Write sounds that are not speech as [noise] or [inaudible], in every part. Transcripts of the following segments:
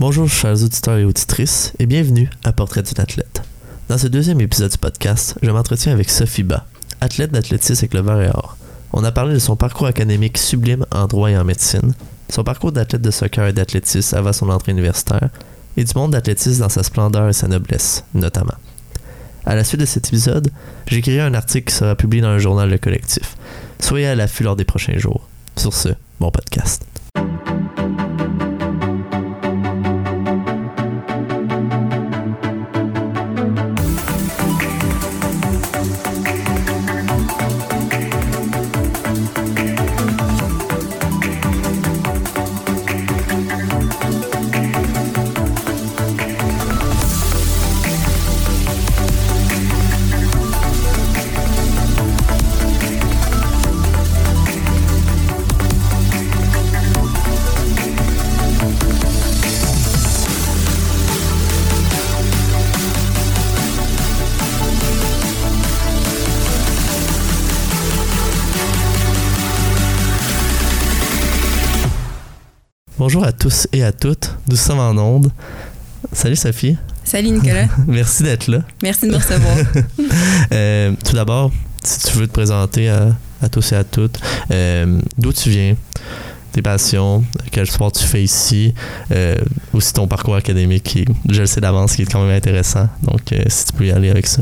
Bonjour chers auditeurs et auditrices et bienvenue à Portrait d'une athlète. Dans ce deuxième épisode du podcast, je m'entretiens avec Sophie Ba, athlète d'athlétisme avec le verre et or. On a parlé de son parcours académique sublime en droit et en médecine, son parcours d'athlète de soccer et d'athlétisme avant son entrée universitaire, et du monde d'athlétisme dans sa splendeur et sa noblesse, notamment. À la suite de cet épisode, écrit un article qui sera publié dans le journal Le Collectif. Soyez à l'affût lors des prochains jours. Sur ce, bon podcast. Bonjour à tous et à toutes. Nous sommes en onde. Salut Sophie. Salut Nicolas. [laughs] Merci d'être là. Merci de me recevoir. [laughs] Euh, tout d'abord, si tu veux te présenter à, à tous et à toutes, euh, d'où tu viens, tes passions, quel sport tu fais ici, euh, aussi ton parcours académique qui, je le sais d'avance, qui est quand même intéressant. Donc, euh, si tu peux y aller avec ça.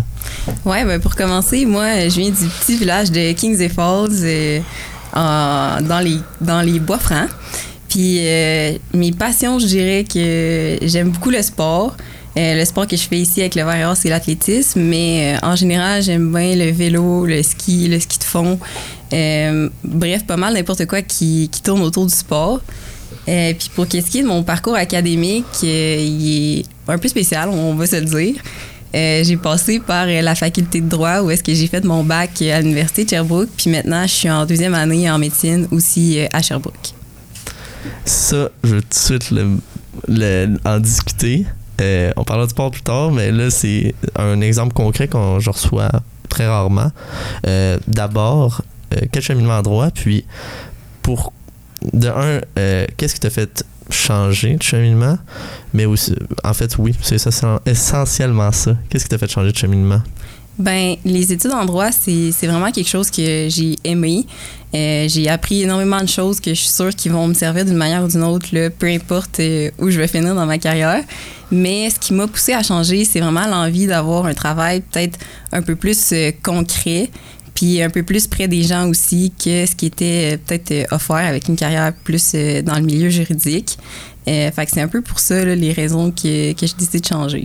ouais, ben pour commencer, moi, je viens du petit village de Kings et Falls euh, dans, les, dans les bois francs. Puis euh, mes passions, je dirais que j'aime beaucoup le sport. Euh, le sport que je fais ici avec le verre et or, c'est l'athlétisme, mais euh, en général, j'aime bien le vélo, le ski, le ski de fond. Bref, pas mal n'importe quoi qui, tourne autour du sport. Puis pour qu'est-ce qui est de mon parcours académique, il est un peu spécial, on va se le dire. J'ai passé par la faculté de droit où est-ce que j'ai fait mon bac à l'université de Sherbrooke, puis maintenant je suis en deuxième année en médecine aussi à Sherbrooke. Ça, je veux tout de suite le- le- en discuter. Euh, on parlera du sport plus tard, mais là, c'est un exemple concret qu'on je reçois très rarement. Euh, D'abord, euh, quel cheminement en droit, puis pour de un, qu'est-ce qui t'a fait changer de cheminement, mais aussi, en fait, oui, c'est essentiellement ça. Qu'est-ce qui t'a fait changer de cheminement? Ben, les études en droit, c'est vraiment quelque chose que j'ai aimé. Euh, j'ai appris énormément de choses que je suis sûre qui vont me servir d'une manière ou d'une autre, là, peu importe euh, où je vais finir dans ma carrière. Mais ce qui m'a poussé à changer, c'est vraiment l'envie d'avoir un travail peut-être un peu plus euh, concret, puis un peu plus près des gens aussi que ce qui était peut-être offert avec une carrière plus dans le milieu juridique. Fait que c'est un peu pour ça les raisons que, que je décide de changer.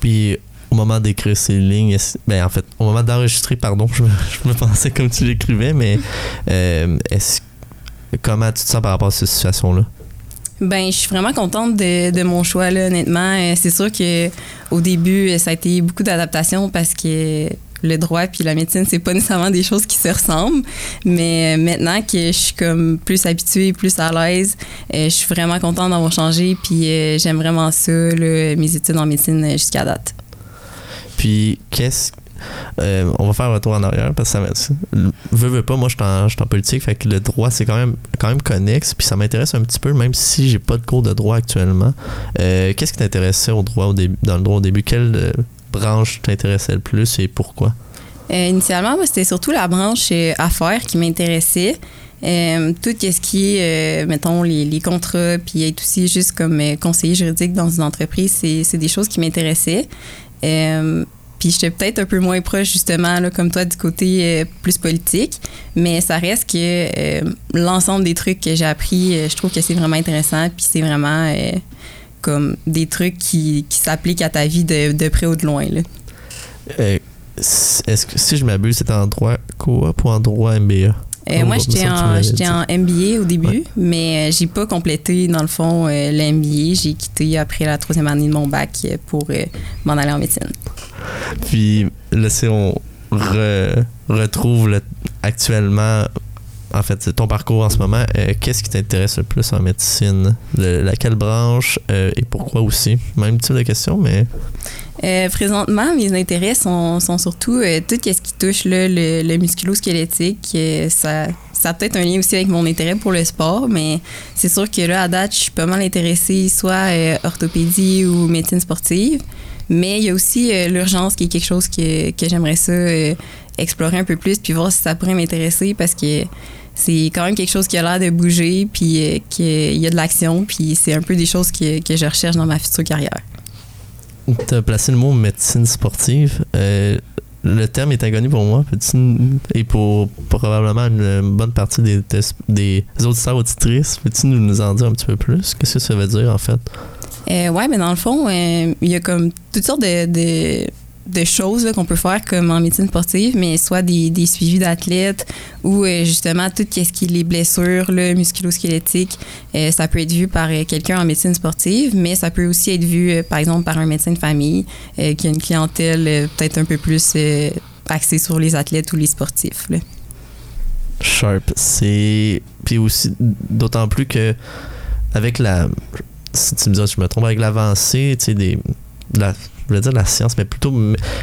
Puis moment d'écrire ces lignes, ben en fait, au moment d'enregistrer, pardon, [laughs] je, me- pensais comme tu l'écrivais, mais euh, est-ce comment tu te sens par rapport à cette situation-là? Ben, je suis vraiment contente de, mon choix, là, honnêtement. Euh, C'est sûr que au début, euh, ça a été beaucoup d'adaptation parce que le droit puis la médecine, c'est pas [laughs] nécessairement des choses qui se ressemblent. Mais euh, maintenant que je suis comme plus habituée, plus à l'aise, je suis vraiment contente d'avoir changé. Puis j'aime vraiment ça, mes études en médecine jusqu'à date. Puis qu'est-ce euh, on va faire un retour en arrière parce que ça veux, veux pas moi je suis en, politique fait que le droit c'est quand même quand même connexe puis ça m'intéresse un petit peu même si j'ai pas de cours de droit actuellement Euh, qu'est-ce qui t'intéressait au droit au début dans le droit au début? Quelle euh, branche t'intéressait le plus et pourquoi? Initialement, c'était surtout la branche affaires qui m'intéressait. Tout ce qui est, mettons, les, contrats, puis être aussi juste comme conseiller juridique dans une entreprise, c'est des choses qui m'intéressaient. Puis j'étais peut-être un peu moins proche, justement, là, comme toi, du côté euh, plus politique. Mais ça reste que euh, l'ensemble des trucs que j'ai appris, euh, je trouve que c'est vraiment intéressant. Puis c'est vraiment comme des trucs qui, qui s'appliquent à ta vie de, de près ou de loin. Est-ce que si je m'abuse c'était en droit coop ou en droit MBA Euh, Oh, moi, j'étais en, en MBA au début, Ouais. mais euh, j'ai pas complété, dans le fond, euh, le MBA. J'ai quitté après la troisième année de mon bac euh, pour euh, m'en aller en médecine. Puis là, si on re- retrouve le- actuellement, en fait, ton parcours en ce moment, euh, qu'est-ce qui t'intéresse le plus en médecine? Le- laquelle branche euh, et pourquoi aussi? Même type de question, mais Euh, présentement, mes intérêts sont, surtout tout ce qui touche le, le musculo-squelettique. Ça, ça a peut-être un lien aussi avec mon intérêt pour le sport, mais c'est sûr que là, à date, je suis pas mal intéressée soit orthopédie ou médecine sportive. Mais il y a aussi l'urgence qui est quelque chose que, que j'aimerais ça explorer un peu plus puis voir si ça pourrait m'intéresser parce que c'est quand même quelque chose qui a l'air de bouger puis qu'il y a de l'action puis c'est un peu des choses que, que je recherche dans ma future carrière. Tu as placé le mot médecine sportive le terme est inconnu pour moi et pour probablement une bonne partie des, des auditeurs auditrices. Peux-tu nous en dire un petit peu plus? Qu'est-ce que ça veut dire en fait? Euh, oui, mais dans le fond, euh, il y a comme toutes sortes de de choses qu'on peut faire comme en médecine sportive, mais soit des, suivis d'athlètes ou euh, justement tout ce qui les blessures musculo-squelettiques, euh, ça peut être vu par euh, quelqu'un en médecine sportive, mais ça peut aussi être vu par exemple par un médecin de famille qui a une clientèle peut-être un peu plus axée sur les athlètes ou les sportifs. Sharp, c'est puis aussi d'autant plus que avec la si tu me dis je me trompe avec l'avancée, tu sais des la je voulais dire la science, mais plutôt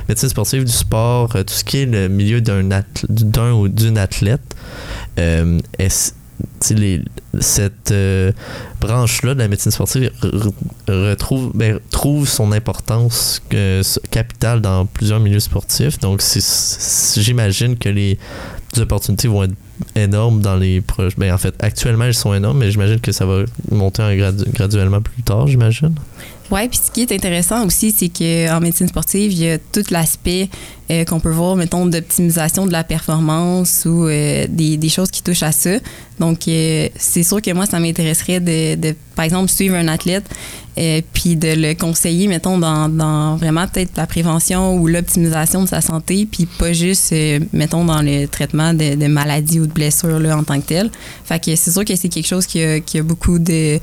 médecine sportive, du sport, euh, tout ce qui est le milieu d'un d'un ou d'une athlète. Euh, cette euh, branche-là de la médecine sportive retrouve, ben, trouve son importance capitale dans plusieurs milieux sportifs. Donc, j'imagine que les, opportunités vont être énormes dans les projets. Ben, en fait, actuellement, elles sont énormes, mais j'imagine que ça va monter graduellement plus tard, j'imagine. Oui, puis ce qui est intéressant aussi, c'est qu'en médecine sportive, il y a tout l'aspect euh, qu'on peut voir, mettons, d'optimisation de la performance ou euh, des, choses qui touchent à ça. Donc, euh, c'est sûr que moi, ça m'intéresserait de, par exemple, suivre un athlète puis de le conseiller, mettons, dans, vraiment peut-être la prévention ou l'optimisation de sa santé, puis pas juste, mettons, dans le traitement de, maladies ou de blessures là, en tant que tel. Fait que c'est sûr que c'est quelque chose qui a beaucoup de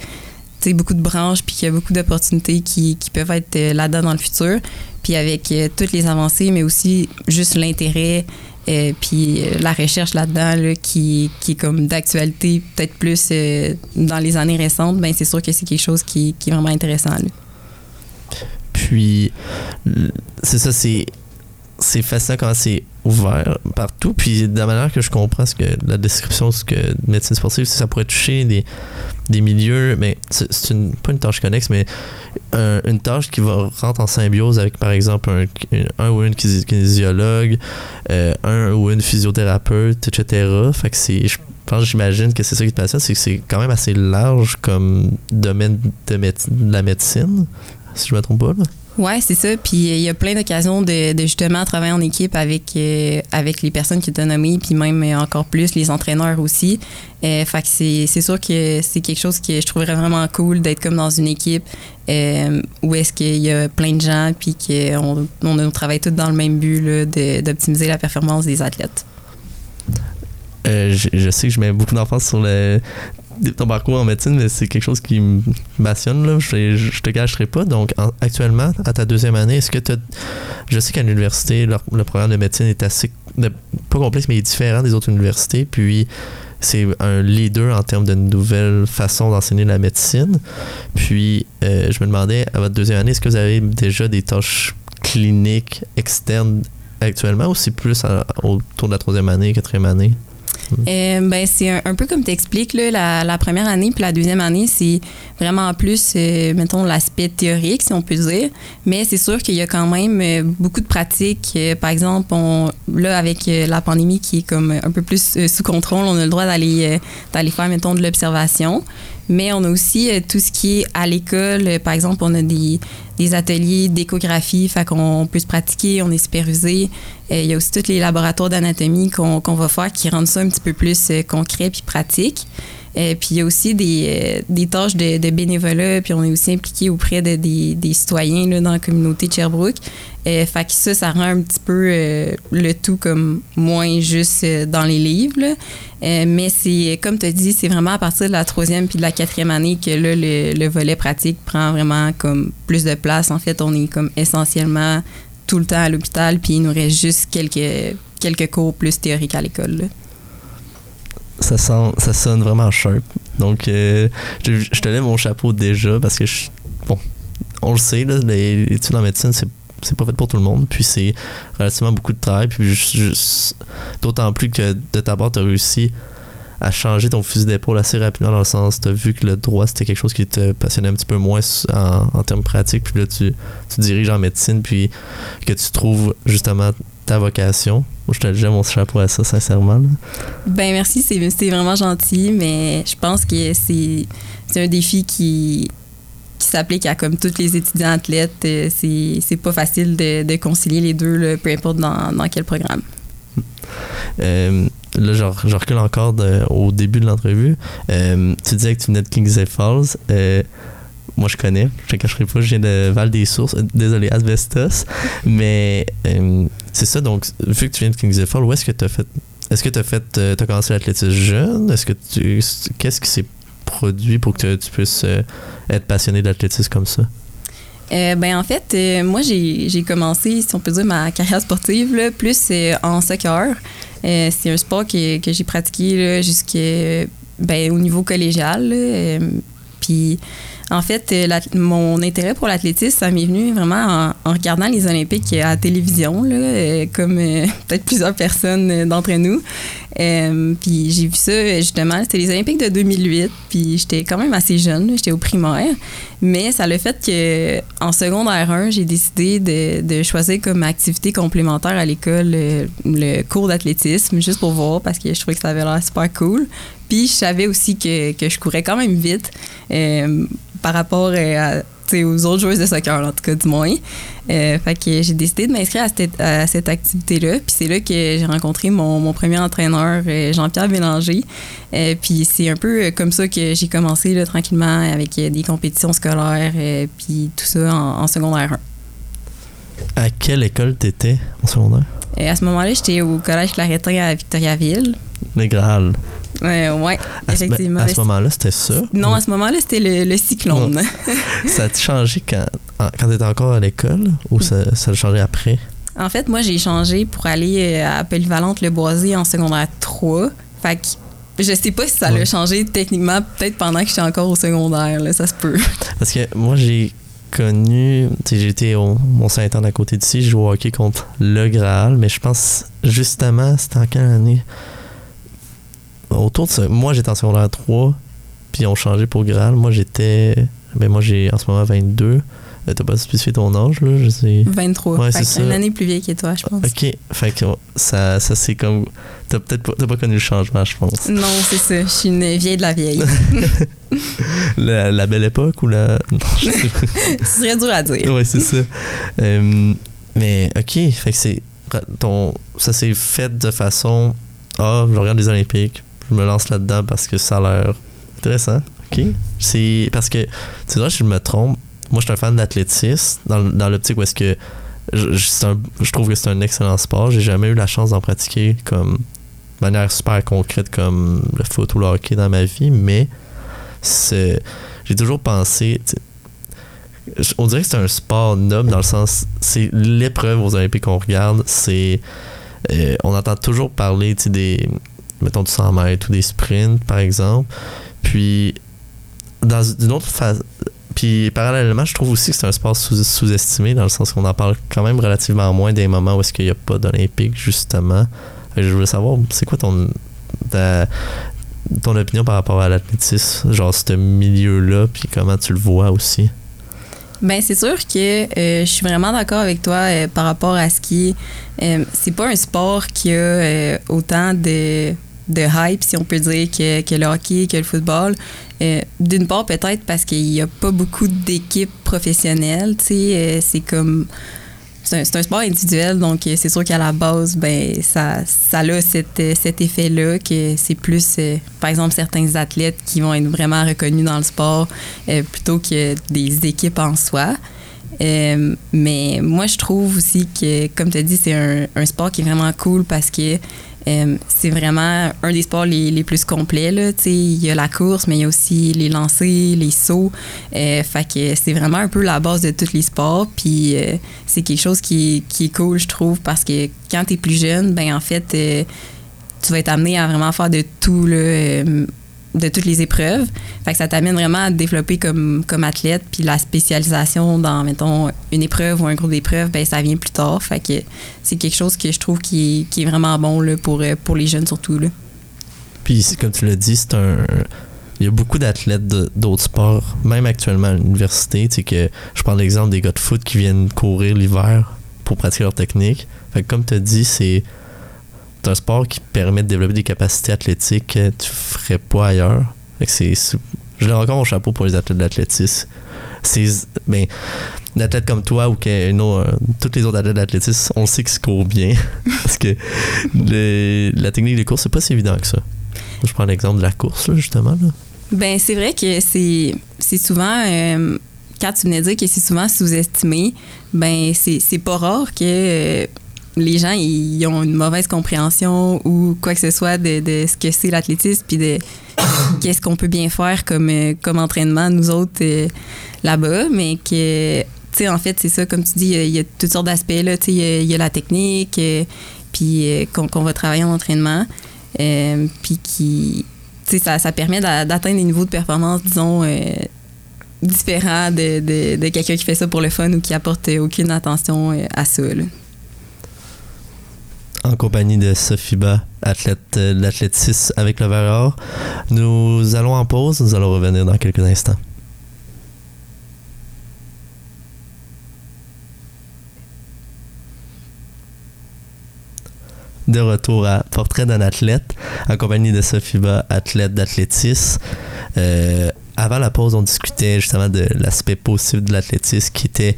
beaucoup de branches, puis qu'il y a beaucoup d'opportunités qui, qui, peuvent être euh, là-dedans dans le futur. Puis avec euh, toutes les avancées, mais aussi juste l'intérêt, euh, puis la recherche là-dedans qui, qui est comme d'actualité, peut-être plus dans les années récentes, ben c'est sûr que c'est quelque chose qui, qui est vraiment intéressant. Puis, c'est ça, c'est c'est fascinant quand c'est ouvert partout. Puis de la manière que je comprends ce que la description, ce que médecine sportive, ça pourrait toucher des, des milieux, mais c'est une, pas une tâche connexe, mais une tâche qui va rentrer en symbiose avec par exemple un, un ou une kinésiologue, euh, un ou une physiothérapeute, etc. Fait que c'est. Je j'imagine que c'est ça qui te passe, c'est que c'est quand même assez large comme domaine de, de la médecine, si je me trompe pas. Là. Oui, c'est ça. Puis euh, il y a plein d'occasions de, justement travailler en équipe avec, euh, avec les personnes qui t'ont nommées, puis même euh, encore plus les entraîneurs aussi. fait que c'est sûr que c'est quelque chose que je trouverais vraiment cool d'être comme dans une équipe où est-ce qu'il y a plein de gens, puis qu'on on, travaille tous dans le même but d'optimiser la performance des athlètes. je, sais que je mets beaucoup d'emphase sur le ton parcours en médecine, mais c'est quelque chose qui me passionne. Là. Je, je te cacherai pas. Donc, actuellement, à ta deuxième année, est-ce que tu Je sais qu'à l'université, le, programme de médecine est assez. pas complexe, mais il est différent des autres universités. Puis, c'est un leader en termes de nouvelles façons d'enseigner la médecine. Puis, euh, je me demandais, à votre deuxième année, est-ce que vous avez déjà des tâches cliniques externes actuellement ou c'est plus autour de la troisième année, quatrième année? Euh, ben, c'est un, peu comme tu expliques, la, la, première année puis la deuxième année, c'est vraiment plus, euh, mettons, l'aspect théorique, si on peut dire. Mais c'est sûr qu'il y a quand même euh, beaucoup de pratiques. par exemple, on, là, avec la pandémie qui est comme un peu plus sous contrôle, on a le droit d'aller d'aller faire, mettons, de l'observation. Mais on a aussi tout ce qui est à l'école. Par exemple, on a des, ateliers d'échographie, fait qu'on peut se pratiquer, on est supervisé. il y a aussi tous les laboratoires d'anatomie qu'on va faire qui rendent ça un petit peu plus concret puis pratique. Euh, puis il y a aussi des, euh, des tâches de, de, bénévolat, puis on est aussi impliqué auprès de, des, citoyens là, dans la communauté de Sherbrooke. Euh, fait que ça, ça rend un petit peu euh, le tout comme moins juste dans les livres. mais c'est, comme tu as dit, c'est vraiment à partir de la troisième puis de la quatrième année que là, le, le, volet pratique prend vraiment comme plus de place. En fait, on est comme essentiellement tout le temps à l'hôpital, puis il nous reste juste quelques, quelques cours plus théoriques à l'école ça, sent, ça sonne vraiment sharp. Donc, euh, je, te lève mon chapeau déjà parce que, bon, on le sait, là, les en médecine, c'est c'est pas fait pour tout le monde. Puis c'est relativement beaucoup de travail. Puis d'autant plus que de ta part, tu as réussi à changer ton fusil d'épaule assez rapidement dans le sens, tu as vu que le droit c'était quelque chose qui te passionnait un petit peu moins en, termes pratiques, puis là tu, tu diriges en médecine, puis que tu trouves justement ta vocation. Moi, je te déjà mon chapeau à ça, sincèrement. Ben merci, c'est vraiment gentil, mais je pense que c'est un défi qui, qui s'applique à comme tous les étudiants athlètes. Euh, c'est pas facile de, de, concilier les deux, peu importe dans, dans quel programme. Euh, là, je, recule encore au début de l'entrevue. Euh, tu disais que tu venais de Kings Falls. Euh, moi, je connais. Je ne cacherai pas. Je viens de Val des Sources. Désolé, Asbestos. Mais c'est ça. Donc, vu que tu viens de Kings Falls, où est-ce que tu as fait. Est-ce que tu as fait. as commencé l'athlétisme jeune? Est-ce que tu. Qu'est-ce qui s'est produit pour que tu puisses être passionné d'athlétisme comme ça? Euh, ben en fait, euh, moi j'ai commencé, si on peut dire, ma carrière sportive là, plus euh, en soccer. c'est un sport que, que j'ai pratiqué jusqu'au ben, niveau collégial. Puis en fait, euh, mon intérêt pour l'athlétisme, ça m'est venu vraiment en, regardant les Olympiques à la télévision, euh, comme euh, [laughs] peut-être plusieurs personnes d'entre nous. puis j'ai vu ça, justement, c'était les Olympiques de 2008, puis j'étais quand même assez jeune, j'étais au primaire. Mais ça le fait que en secondaire 1, j'ai décidé de, de, choisir comme activité complémentaire à l'école le, cours d'athlétisme, juste pour voir, parce que je trouvais que ça avait l'air super cool. Puis je savais aussi que, que je courais quand même vite par rapport euh, à, aux autres joueuses de soccer, en tout cas du moins. Euh, fait que j'ai décidé de m'inscrire à cette, activité-là. Puis c'est là que j'ai rencontré mon, premier entraîneur, euh, Jean-Pierre Bélanger. puis c'est un peu comme ça que j'ai commencé là, tranquillement avec des compétitions scolaires, puis tout ça en, secondaire 1. À quelle école t'étais en secondaire? à ce moment-là, j'étais au Collège Claretin à Victoriaville. Le Graal. Ouais, ouais, effectivement. À ce, moment-là, c'était ça? Non, à ce moment-là, c'était le, cyclone. [laughs] ça a changé quand, quand tu étais encore à l'école ou ça, ça a changé après? En fait, moi, j'ai changé pour aller euh, à Polyvalente Le Boisé en secondaire 3. Fait que je sais pas si ça l'a changé techniquement, peut-être pendant que j'étais encore au secondaire, là, ça se peut. [laughs] Parce que moi, j'ai connu, j'étais au Mont-Saint-Anne à côté d'ici, je jouais au hockey contre le Graal, mais je pense justement, c'était en quelle année? Autour de ça. Moi, j'étais en secondaire 3, puis on changé pour Graal. Moi, j'étais. Ben, moi, j'ai en ce moment 22. Euh, t'as pas spécifié ton âge, là? Je sais. 23. Ouais, c'est ça. Une année plus vieille que toi, je pense. OK. Fait que ça, ça c'est comme. T'as peut-être pas, pas connu le changement, je pense. Non, c'est ça. Je suis une vieille de la vieille. [laughs] la, belle époque ou la. Non, je sais [laughs] pas. Ce serait dur à dire. Ouais, c'est ça. Euh, mais, OK. Fait que c'est. Ton, ça s'est fait de façon. Ah, je regarde les Olympiques je me lance là-dedans parce que ça a l'air intéressant. OK? C'est parce que, tu vois, si je me trompe, moi, je suis un fan d'athlétisme dans, dans l'optique où est-ce que je, je, trouve que c'est un excellent sport. J'ai jamais eu la chance d'en pratiquer comme de manière super concrète comme le foot ou le hockey dans ma vie, mais c'est j'ai toujours pensé on dirait que c'est un sport noble dans le sens c'est l'épreuve aux Olympiques qu'on regarde c'est euh, on entend toujours parler des mettons du 100 mètres ou des sprints, par exemple. Puis, dans une autre phase. Puis, parallèlement, je trouve aussi que c'est un sport sous-estimé, dans le sens qu'on en parle quand même relativement moins des moments où est-ce qu'il n'y a pas d'Olympique, justement. je veux savoir, c'est quoi ton, ton opinion par rapport à l'athlétisme, genre ce milieu-là, puis comment tu le vois aussi? Ben c'est sûr que euh, je suis vraiment d'accord avec toi euh, par rapport à ce qui. Euh, c'est pas un sport qui a autant de de hype, si on peut dire, que, que le hockey, que le football. Euh, d'une part, peut-être parce qu'il n'y a pas beaucoup d'équipes professionnelles. Euh, c'est comme. C'est un, sport individuel, donc euh, c'est sûr qu'à la base, ben, ça, ça a cet, cet effet-là, que c'est plus, par exemple, certains athlètes qui vont être vraiment reconnus dans le sport plutôt que des équipes en soi. mais moi, je trouve aussi que, comme tu as dit, c'est un, sport qui est vraiment cool parce que euh, c'est vraiment un des sports les, plus complets. Là. Il y a la course, mais il y a aussi les lancers, les sauts. Euh, fait que c'est vraiment un peu la base de tous les sports. Puis euh, c'est quelque chose qui, qui, est cool, je trouve, parce que quand tu es plus jeune, ben en fait, tu vas être amené à vraiment faire de tout. Là, de toutes les épreuves. Fait que ça t'amène vraiment à te développer comme, comme athlète. Puis la spécialisation dans, mettons, une épreuve ou un groupe d'épreuves, ben ça vient plus tard. Fait que c'est quelque chose que je trouve qui est, qui est vraiment bon là, pour, euh, pour les jeunes surtout. Là. Puis, comme tu l'as dit, c'est un. Il y a beaucoup d'athlètes d'autres sports, même actuellement à l'université. Que je prends l'exemple des gars de foot qui viennent courir l'hiver pour pratiquer leur technique. Fait que, comme tu as dit, c'est un sport qui permet de développer des capacités athlétiques que tu ferais pas ailleurs? C'est. Je l'ai encore au chapeau pour les athlètes d'athlétisme. C'est. Ben, un athlète comme toi ou que non, toutes les autres athlètes d'athlétisme, on sait qu'ils se courent bien. [laughs] parce que la technique des courses, c'est pas si évident que ça. Je prends l'exemple de la course, là, justement. Là. Ben, c'est vrai que c'est, c'est souvent. Euh, quand tu venais dire que c'est souvent sous-estimé, ben, c'est, c'est pas rare que. Euh, les gens ils ont une mauvaise compréhension ou quoi que ce soit de, de ce que c'est l'athlétisme puis de [coughs] qu'est-ce qu'on peut bien faire comme, euh, comme entraînement nous autres là-bas mais que tu sais en fait c'est ça comme tu dis il y a toutes sortes d'aspects là tu sais il y, a la technique puis qu'on, va travailler en entraînement puis qui ça, ça permet d'atteindre des niveaux de performance, disons, euh, différents de, de, quelqu'un qui fait ça pour le fun ou qui apporte aucune attention euh, à ça. En compagnie de Sophie Ba, athlète euh, de l'athlétisme avec le verre nous allons en pause, nous allons revenir dans quelques instants. de retour à Portrait d'un athlète, en compagnie de Sofiba, athlète d'athlétisme. Euh, avant la pause, on discutait justement de l'aspect possible de l'athlétisme qui était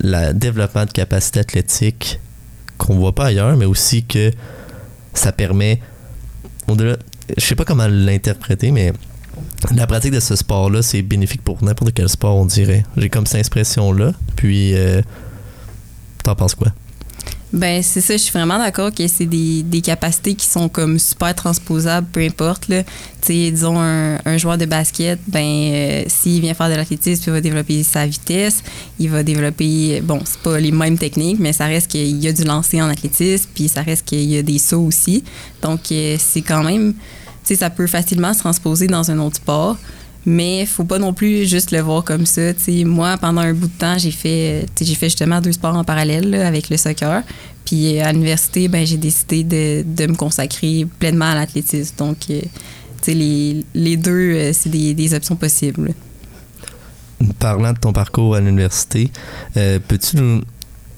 le développement de capacités athlétiques qu'on voit pas ailleurs, mais aussi que ça permet, je sais pas comment l'interpréter, mais la pratique de ce sport-là, c'est bénéfique pour n'importe quel sport, on dirait. J'ai comme cette impression-là. Puis, euh, t'en penses quoi? Ben c'est ça, je suis vraiment d'accord que c'est des, des, capacités qui sont comme super transposables, peu importe. Là. sais, disons, un, un, joueur de basket, ben euh, s'il vient faire de l'athlétisme, il va développer sa vitesse, il va développer, bon, c'est pas les mêmes techniques, mais ça reste qu'il y a du lancer en athlétisme, puis ça reste qu'il y a des sauts aussi. Donc, euh, c'est quand même, tu sais, ça peut facilement se transposer dans un autre sport. Mais faut pas non plus juste le voir comme ça. moi, pendant un bout de temps, j'ai fait, j'ai fait justement deux sports en parallèle avec le soccer. Puis à l'université, ben, j'ai décidé de, de, me consacrer pleinement à l'athlétisme. Donc, euh, les, les, deux, euh, c'est des, des, options possibles. Parlant de ton parcours à l'université, euh, peux-tu nous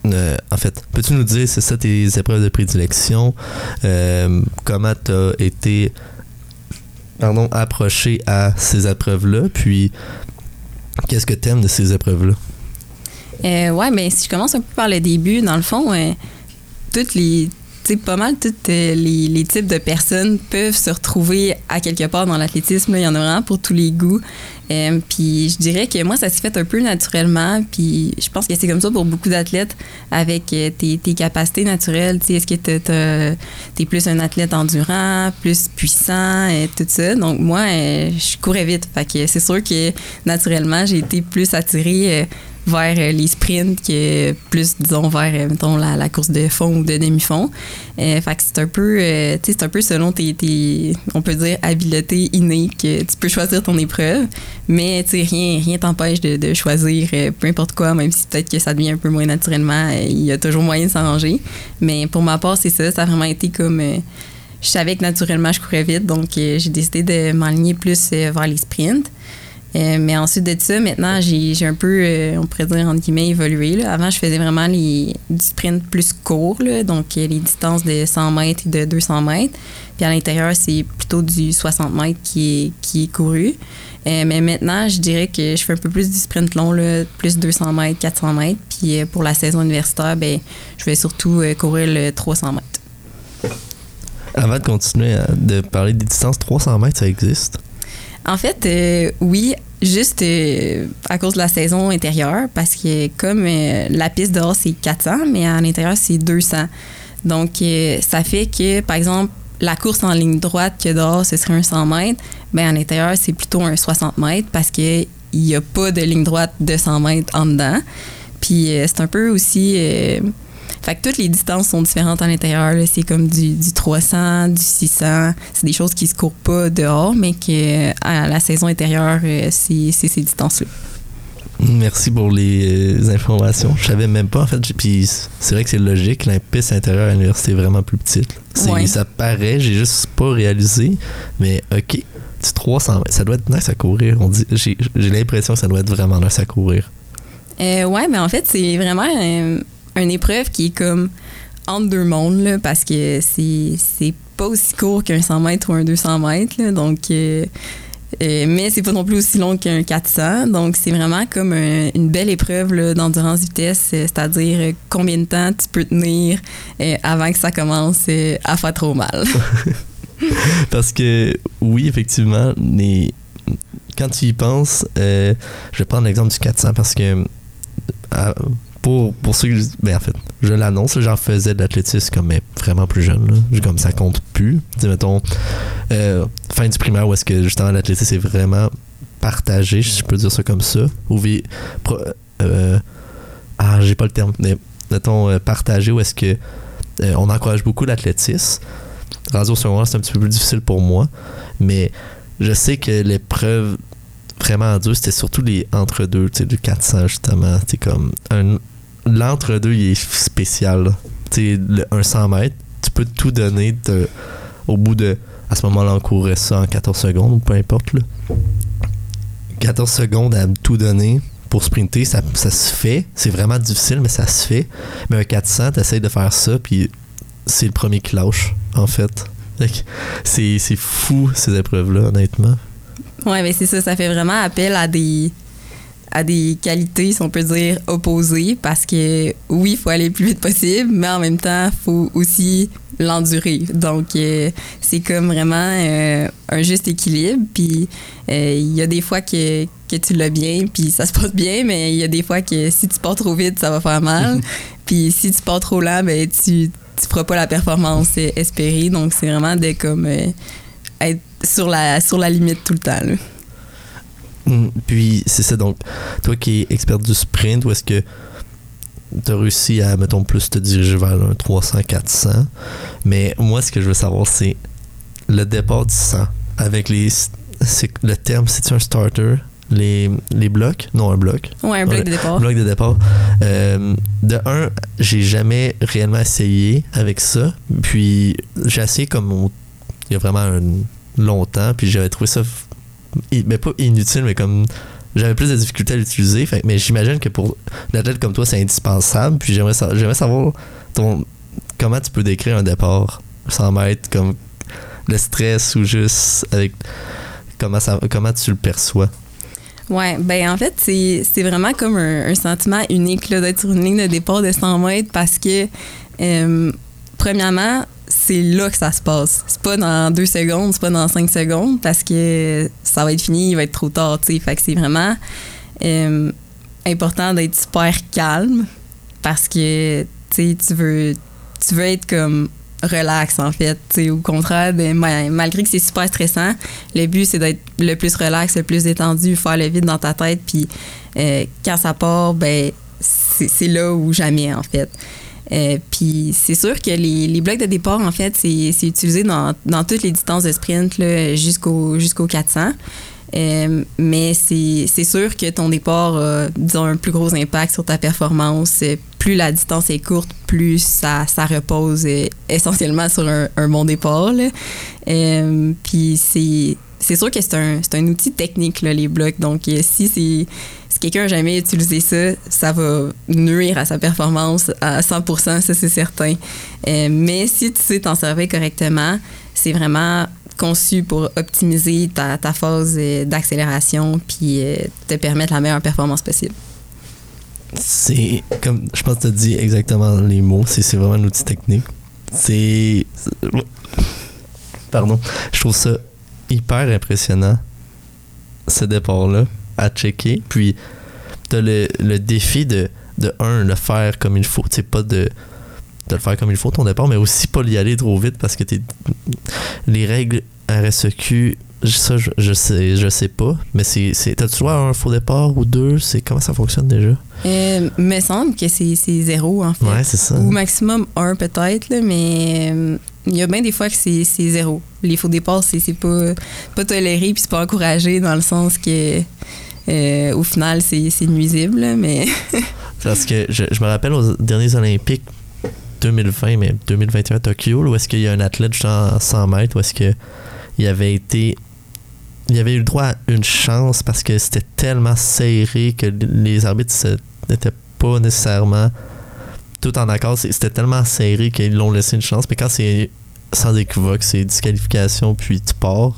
en fait, peux-tu nous dire, c'est ça tes épreuves de prédilection? comment tu as été pardon, approcher à ces épreuves-là? Puis, qu'est-ce que tu aimes de ces épreuves-là? Euh, ouais, mais si je commence un peu par le début, dans le fond, euh, toutes les pas mal tous euh, les, types de personnes peuvent se retrouver à quelque part dans l'athlétisme. Il y en a vraiment pour tous les goûts. Euh, puis je dirais que moi, ça s'est fait un peu naturellement. Puis je pense que c'est comme ça pour beaucoup d'athlètes avec euh, tes, tes, capacités naturelles. Est-ce que tu es plus un athlète endurant, plus puissant et tout ça? Donc moi, je courais vite. Fait que c'est sûr que naturellement, j'ai été plus attirée vers euh, les sprints que plus, disons, vers, euh, mettons, la, course de fond ou de demi-fond. Euh, fait que c'est un peu, euh, c'est un peu selon tes, on peut dire, habiletés innées que tu peux choisir ton épreuve, mais tu rien, rien t'empêche de, choisir peu importe quoi, même si peut-être que ça devient un peu moins naturellement, il y a toujours moyen de s'arranger. Mais pour ma part, c'est ça, ça a vraiment été comme je savais que naturellement je courais vite, donc j'ai décidé de m'aligner plus vers les sprints. Euh, mais ensuite de ça, maintenant, j'ai un peu, euh, on pourrait dire, entre guillemets, évolué. Là. Avant, je faisais vraiment les, du sprint plus court, donc euh, les distances de 100 mètres et de 200 mètres. Puis à l'intérieur, c'est plutôt du 60 mètres qui est, qui est couru. mais maintenant, je dirais que je fais un peu plus du sprint long, là, plus 200 mètres, 400 mètres. Puis pour la saison universitaire, ben, je vais surtout courir le 300 mètres. Avant de continuer de parler des distances, 300 mètres, ça existe? En fait, euh, oui, juste euh, à cause de la saison intérieure, parce que comme euh, la piste dehors, c'est 400, mais à l'intérieur, c'est 200. Donc, ça fait que, par exemple, la course en ligne droite que dehors, ce serait un 100 mètres, bien à l'intérieur, c'est plutôt un 60 mètres parce qu'il n'y a pas de ligne droite de 100 mètres en dedans. Puis c'est un peu aussi fait que toutes les distances sont différentes à l'intérieur. C'est comme du, 300, du 600. C'est des choses qui se courent pas dehors, mais que à la saison intérieure, euh, c'est ces distances-là. Merci pour les euh, informations. Je savais même pas, en fait. Puis c'est vrai que c'est logique. La piste intérieure à l'université est vraiment plus petite. Ça paraît, j'ai juste pas réalisé. Mais OK, c'est 300 mètres. Ça doit être nice à courir. On dit, j'ai, l'impression que ça doit être vraiment nice à courir. Euh, ouais, mais en fait, c'est vraiment une épreuve qui est comme entre deux mondes, là, parce que c'est, c'est pas aussi court qu'un 100 mètres ou un 200 mètres. donc, euh, euh, mais c'est pas non plus aussi long qu'un 400. Donc, c'est vraiment comme une belle épreuve d'endurance vitesse, euh, c'est-à-dire combien de temps tu peux tenir avant que ça commence à faire trop mal. [laughs] [laughs] parce que, oui, effectivement, les... quand tu y penses, je vais prendre l'exemple du 400 parce que pour, pour ceux que. Ben, en fait, je l'annonce, j'en faisais de l'athlétisme comme mais vraiment plus jeune. Là. Comme ça compte plus. Tu mettons, euh, fin du primaire où est-ce que justement l'athlétisme est vraiment partagé, si je peux dire ça comme ça. Ou euh, ah, j'ai pas le terme, mais mettons euh, partagé où est-ce que on encourage beaucoup l'athlétisme. Radio secondaire, c'est un petit peu plus difficile pour moi, mais je sais que l'épreuve vraiment dure, c'était surtout les entre-deux, tu sais, du 400 justement. C'est comme un, l'entre-deux, il est spécial. Tu sais, un 100 mètres, tu peux tout donner au bout de. À ce moment-là, on courait ça en 14 secondes, ou peu importe. Là. 14 secondes à tout donner pour sprinter, ça, ça se fait. C'est vraiment difficile, mais ça se fait. Mais un 400, t'essayes de faire ça, puis c'est le premier qui en fait. C'est fou, ces épreuves-là, honnêtement. Ouais, mais c'est ça, ça fait vraiment appel à des à des qualités, si on peut dire, opposées, parce que oui, il faut aller le plus vite possible, mais en même temps, il faut aussi l'endurer. Donc, euh, c'est comme vraiment euh, un juste équilibre. Puis, euh, il y a des fois que, que tu l'as bien, puis ça se passe bien, mais il y a des fois que si tu pars trop vite, ça va faire mal. [laughs] puis, si tu pars trop lent, ben, tu ne feras pas la performance espérée. Donc, c'est vraiment de comme être sur la, sur la limite tout le temps. Puis, c'est ça. Donc, toi qui es expert du sprint, où est-ce que tu as réussi à, mettons, plus te diriger vers un 300-400? Mais moi, ce que je veux savoir, c'est le départ du 100. Avec les. Le terme, c'est-tu un starter? Les, les, blocs? Non, un bloc. Ouais, un bloc de départ. bloc de départ. Euh, de un, j'ai jamais réellement essayé avec ça. Puis j'ai essayé comme il y a vraiment un, longtemps, puis j'avais trouvé ça mais pas inutile, mais comme j'avais plus de difficultés à l'utiliser. Mais j'imagine que pour l'athlète comme toi, c'est indispensable. Puis j'aimerais, savoir comment tu peux décrire un départ sans mètres, comme le stress ou juste comment, comment tu le perçois? Ouais, ben en fait, c'est, vraiment comme un, sentiment unique d'être sur une ligne de départ de 100 mètres parce que, euh, premièrement, c'est là que ça se passe. C'est pas dans deux secondes, c'est pas dans cinq secondes parce que ça va être fini, il va être trop tard, tu sais. Fait que c'est vraiment euh, important d'être super calme parce que, tu tu veux, tu veux être comme relax en fait. sais au contraire, ben, malgré que c'est super stressant, le but c'est d'être le plus relax, le plus détendu, faire le vide dans ta tête. Puis euh, quand ça part, ben c'est là où jamais en fait. Euh, puis c'est sûr que les, les, blocs de départ, en fait, c'est utilisé dans, dans, toutes les distances de sprint jusqu'au jusqu'au 400. Euh, mais c'est sûr que ton départ a, disons, un plus gros impact sur ta performance. Plus la distance est courte, plus ça, ça repose essentiellement sur un, bon départ. Euh, puis c'est sûr que c'est un, un, outil technique, les blocs. Donc, si c'est quelqu'un n'a jamais utilisé ça, ça va nuire à sa performance à 100%, ça c'est certain. Euh, mais si tu sais t'en servir correctement, c'est vraiment conçu pour optimiser ta, ta phase euh, d'accélération puis euh, te permettre la meilleure performance possible. C'est comme je pense que tu as dit exactement les mots, c'est vraiment un outil technique. C'est pardon, je trouve ça hyper impressionnant ce départ là à checker. Puis, tu as le, le, défi de, de, un, le faire comme il faut. Tu pas de, de le faire comme il faut ton départ, mais aussi pas y aller trop vite parce que t'es, les règles RSEQ, ça, je, je, sais, je sais pas. Mais c'est, c'est t'as-tu droit un faux départ ou deux? C'est, comment ça fonctionne déjà? Euh, me semble que c'est, c'est zéro, en fait. Ouais, c'est ça. Ou maximum un, peut-être, là, mais euh, il y a bien des fois que c'est, zéro. Les faux départs, c'est, pas, toléré puis c'est pas encouragé dans le sens que euh, au final, c'est nuisible, mais [laughs] Parce que je, me rappelle aux derniers Olympiques 2020, mais 2021 à Tokyo, où est-ce qu'il y a un athlète genre en 100 mètres, où est-ce que il avait été. Il avait eu le droit à une chance parce que c'était tellement serré que les arbitres n'étaient pas nécessairement tout en accord. C'était tellement serré qu'ils l'ont laissé une chance. Mais quand c'est sans équivoque, c'est disqualification, puis tu pars,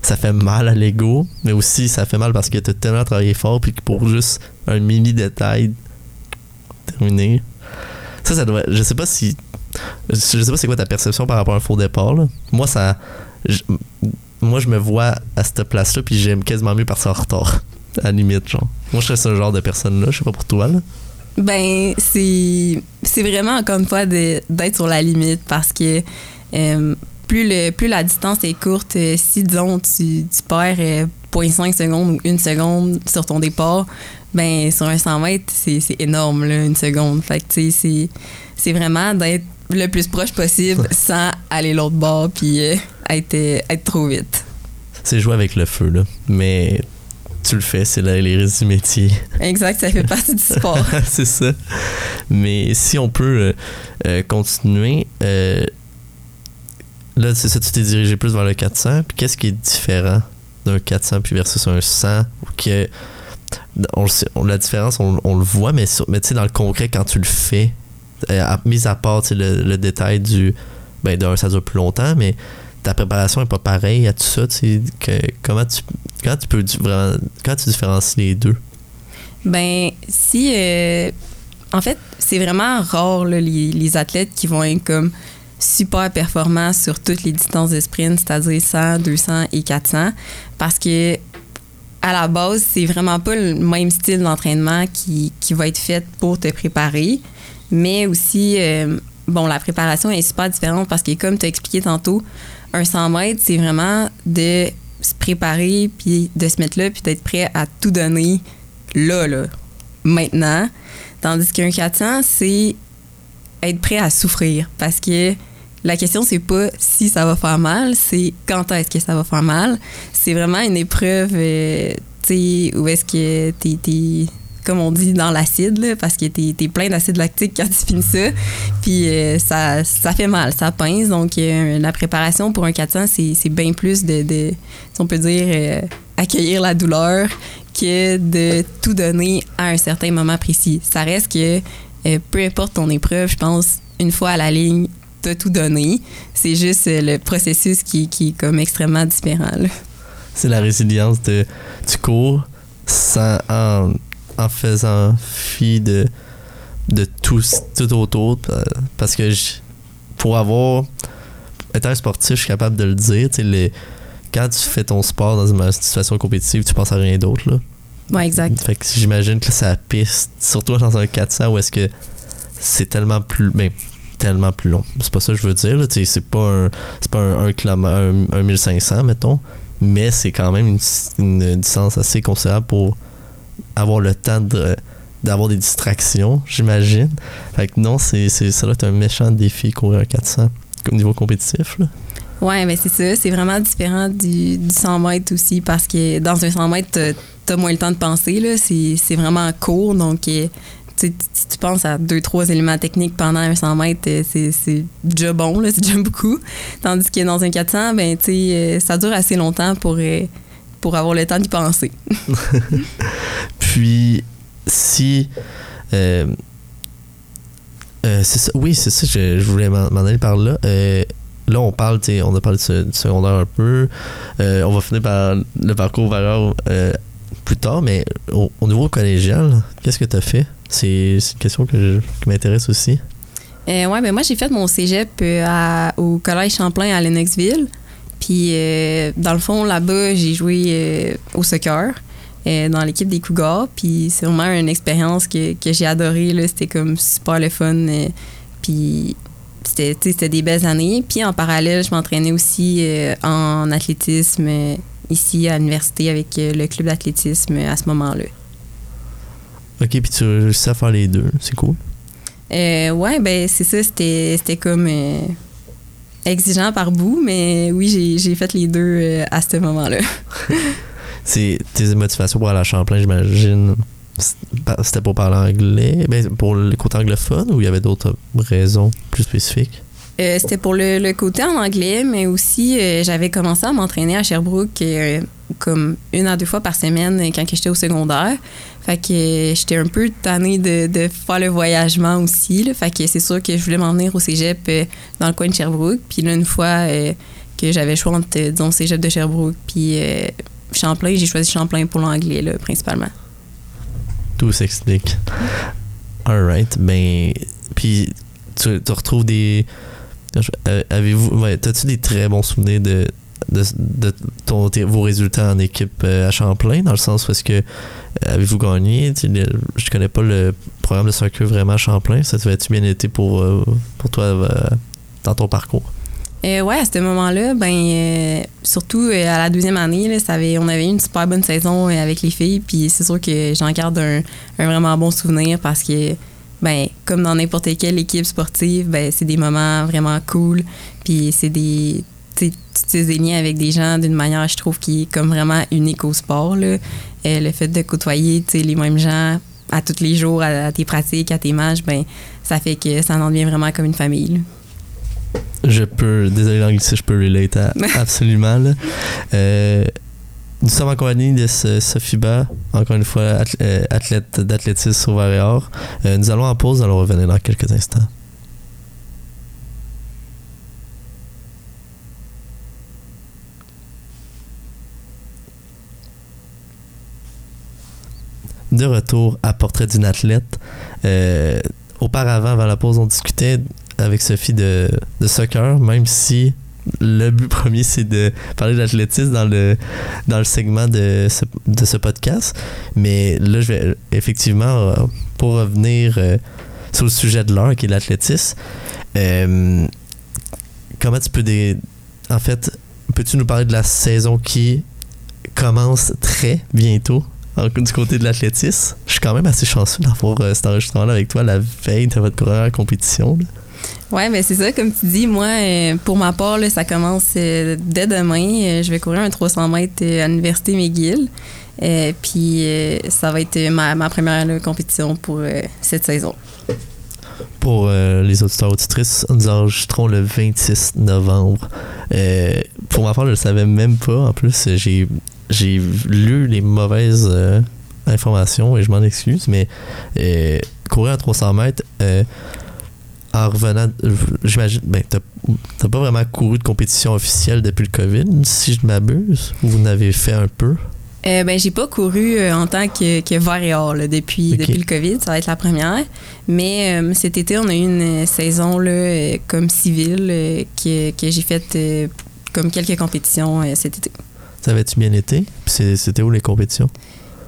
ça fait mal à l'ego. Mais aussi, ça fait mal parce que tu as tellement travaillé fort, puis que pour juste un mini détail terminé. Ça, ça doit. Je sais pas si. Je sais pas c'est quoi ta perception par rapport à un faux départ. là. Moi, ça. moi, je me vois à cette place-là, puis j'aime quasiment mieux partir en retard. À la limite, genre. Moi, je serais ce genre de personne-là. Je sais pas pour toi, là. Ben, c'est c'est vraiment, encore une fois, de- d'être sur la limite parce que euh, plus, le, plus la distance est courte, euh, si, disons, tu, tu perds euh, 0.5 secondes ou une seconde sur ton départ, ben, sur un 100 mètres, c'est c'est énorme, là, une seconde. Fait que, tu sais, c'est- c'est vraiment d'être le plus proche possible sans aller l'autre bord puis euh, être, euh, être trop vite. C'est jouer avec le feu, là. Mais tu le fais, c'est les risques du métier. Exact, ça fait partie du sport. [laughs] c'est ça. Mais si on peut euh, euh, continuer, euh, là, c'est ça, tu t'es dirigé plus vers le 400. Puis qu'est-ce qui est différent d'un 400 puis versus un 100 ou que on la différence, on, on le voit, mais, mais tu sais, dans le concret, quand tu le fais, à- mis à part le, le détail du. Ben, d'un, ça dure plus longtemps, mais ta préparation est pas pareille à tout ça. Tu que, comment tu. Quand tu peux. Quand tu différencies les deux? Ben, si. euh, en fait, c'est vraiment rare, les, les athlètes qui vont être comme super performants sur toutes les distances de sprint, c'est-à-dire 100, 200 et 400, parce que à la base, c'est vraiment pas le même style d'entraînement qui, qui va être fait pour te préparer, mais aussi, euh, bon, la préparation est super différente parce que, comme tu as expliqué tantôt, un 100 mètres, c'est vraiment de se préparer, puis de se mettre là, puis d'être prêt à tout donner là, là, maintenant. Tandis qu'un 400, c'est être prêt à souffrir. Parce que la question, c'est pas si ça va faire mal, c'est quand est-ce que ça va faire mal. C'est vraiment une épreuve, euh, tu sais, où est-ce que t'es, comme on dit, dans l'acide, parce que t'es, t'es plein d'acide lactique quand tu finis ça. Puis euh, ça, ça fait mal, ça pince. Donc, euh, la préparation pour un 400, c'est, bien plus de, si on peut dire, euh, accueillir la douleur que de tout donner à un certain moment précis. Ça reste que, peu importe ton épreuve, je pense, une fois à la ligne, t'as tout donné. C'est juste le processus qui, est comme extrêmement différent. c'est la résilience de tu cours sans en faisant fi de de tout tout autour euh, parce que je- pour avoir étant un sportif je suis capable de le dire tu sais, les- quand tu fais ton sport dans une situation compétitive tu penses à rien d'autre là Ouais, exact. fait que j'imagine que ça piste surtout dans un 400 où est-ce que c'est tellement plus ben, tellement plus long c'est pas ça que je veux dire là, c'est pas un c'est pas un, un, kilomètre- un- un 1500 mettons mais c'est quand même une, une distance assez considérable pour avoir le temps de d'avoir des distractions, j'imagine. Fait que non, c'est, c'est, ça doit être un méchant défi courir un 400 au niveau compétitif. Là. Ouais, mais c'est ça. C'est vraiment différent du, du 100 mètres aussi parce que dans un 100 mètres, t'as- t'as moins le temps de penser. Là. C'est, c'est vraiment court. Donc, euh, si tu penses à deux, trois éléments techniques pendant un 100 mètres, euh, c'est, c'est déjà bon, là, [laughs] c'est déjà beaucoup. Tandis que dans un 400, ben, euh, ça dure assez longtemps pour, euh, pour avoir le temps d'y penser. [laughs] [laughs] Puis, si. euh, euh, c'est ça, oui, c'est ça, je, voulais m'en, aller par là. Euh, là, on parle, on a parlé du secondaire un peu. On va finir par le parcours valeur plus tard, mais au, au niveau collégial, qu'est-ce que tu as fait? C'est, une question que qui m'intéresse aussi. Ouais, ben moi, j'ai fait mon cégep au Collège Champlain à Lennoxville. Puis, dans le fond, là-bas, j'ai joué au soccer dans l'équipe des Cougars. Puis, c'est vraiment une expérience que, que j'ai adorée. C'était comme super le fun. euh, puis, c'était des belles années. Puis, en parallèle, je m'entraînais aussi euh, en athlétisme euh, ici à l'université avec euh, le club d'athlétisme euh, à ce moment-là. Ok, puis tu réussis à faire les deux, c'est cool? Euh, ouais, ben c'est ça, c'était, comme euh, exigeant par bout, mais oui, j'ai, j'ai fait les deux euh, à ce moment-là. [laughs] c'est tes motivations pour aller à Champlain, j'imagine. C'était pour parler anglais, ben, pour le côté anglophone ou il y avait d'autres raisons plus spécifiques? Euh, c'était pour le, côté en anglais, mais aussi euh, j'avais commencé à m'entraîner à Sherbrooke euh, comme une à deux fois par semaine quand j'étais au secondaire. Fait que j'étais un peu tannée de, de, faire le voyagement aussi. Fait que c'est sûr que je voulais m'en venir au cégep dans le coin de Sherbrooke. Puis là, une fois que j'avais le choix entre, disons, cégep de Sherbrooke puis Champlain, j'ai choisi Champlain pour l'anglais, principalement. Tout s'explique. Alright. Ben, puis tu, tu retrouves des euh, avez-vous, ouais, as-tu des très bons souvenirs de, de, de ton, vos résultats en équipe euh, à Champlain, dans le sens où est-ce que euh, avez-vous gagné? Je connais pas le programme de soccer vraiment à Champlain. Ça tu bien été pour, pour toi dans ton parcours? Euh, ouais, à ce moment-là, ben surtout à la deuxième année, là, on avait eu une super bonne saison avec les filles, puis c'est sûr que j'en garde un, vraiment bon souvenir parce que ben comme dans n'importe quelle équipe sportive, ben c'est des moments vraiment cool. Puis c'est des tu t'es liens avec des gens d'une manière, je trouve, qui est comme vraiment unique au sport. Là. Euh, le fait de côtoyer les mêmes gens à tous les jours, à, tes pratiques, à tes matchs, ben ça fait que ça en devient vraiment comme une famille. Je peux, désolé l'anglais, je peux relate [laughs] absolument. Là. Euh, nous sommes en compagnie de Sofiba, encore une fois euh, athlète d'athlétisme sur Varéor. Euh, nous allons en pause, nous allons revenir dans quelques instants. De retour à Portrait d'une athlète. Euh, auparavant, avant la pause, on discutait avec Sophie de, de soccer, même si le but [laughs] premier, c'est de parler d'athlétisme dans le, dans le segment de ce, de ce podcast. Mais là, je vais effectivement, euh, pour revenir euh, sur le sujet de l'heure, qui est l'athlétisme, euh, comment tu peux. Des, en fait, peux-tu nous parler de la saison qui commence très bientôt du côté de l'athlétisme? Je suis quand même assez chanceux d'avoir cet enregistrement-là avec toi la veille de votre première compétition. Oui, mais ben, c'est ça, comme tu dis, moi, euh, pour ma part, ça commence euh, dès demain. Euh, je vais courir un 300 mètres à l'Université McGill. puis ça va être ma, première compétition pour cette saison. Pour les auditeurs auditrices, nous enregistrons le 26 novembre. pour ma part, je ne le savais même pas. En plus, j'ai, j'ai lu les mauvaises informations et je m'en excuse, mais courir à 300 mètres en revenant, j'imagine, ben, t'as pas vraiment couru de compétition officielle depuis le COVID, si je m'abuse, ou vous n'avez fait un peu? Euh, ben, j'ai pas couru euh, en tant que, que var depuis, depuis le COVID. Ça va être la première. Mais euh, cet été, on a eu une saison là, comme civile que, que j'ai faite comme quelques compétitions cet été. Ça avait-tu bien été? C'était où les compétitions?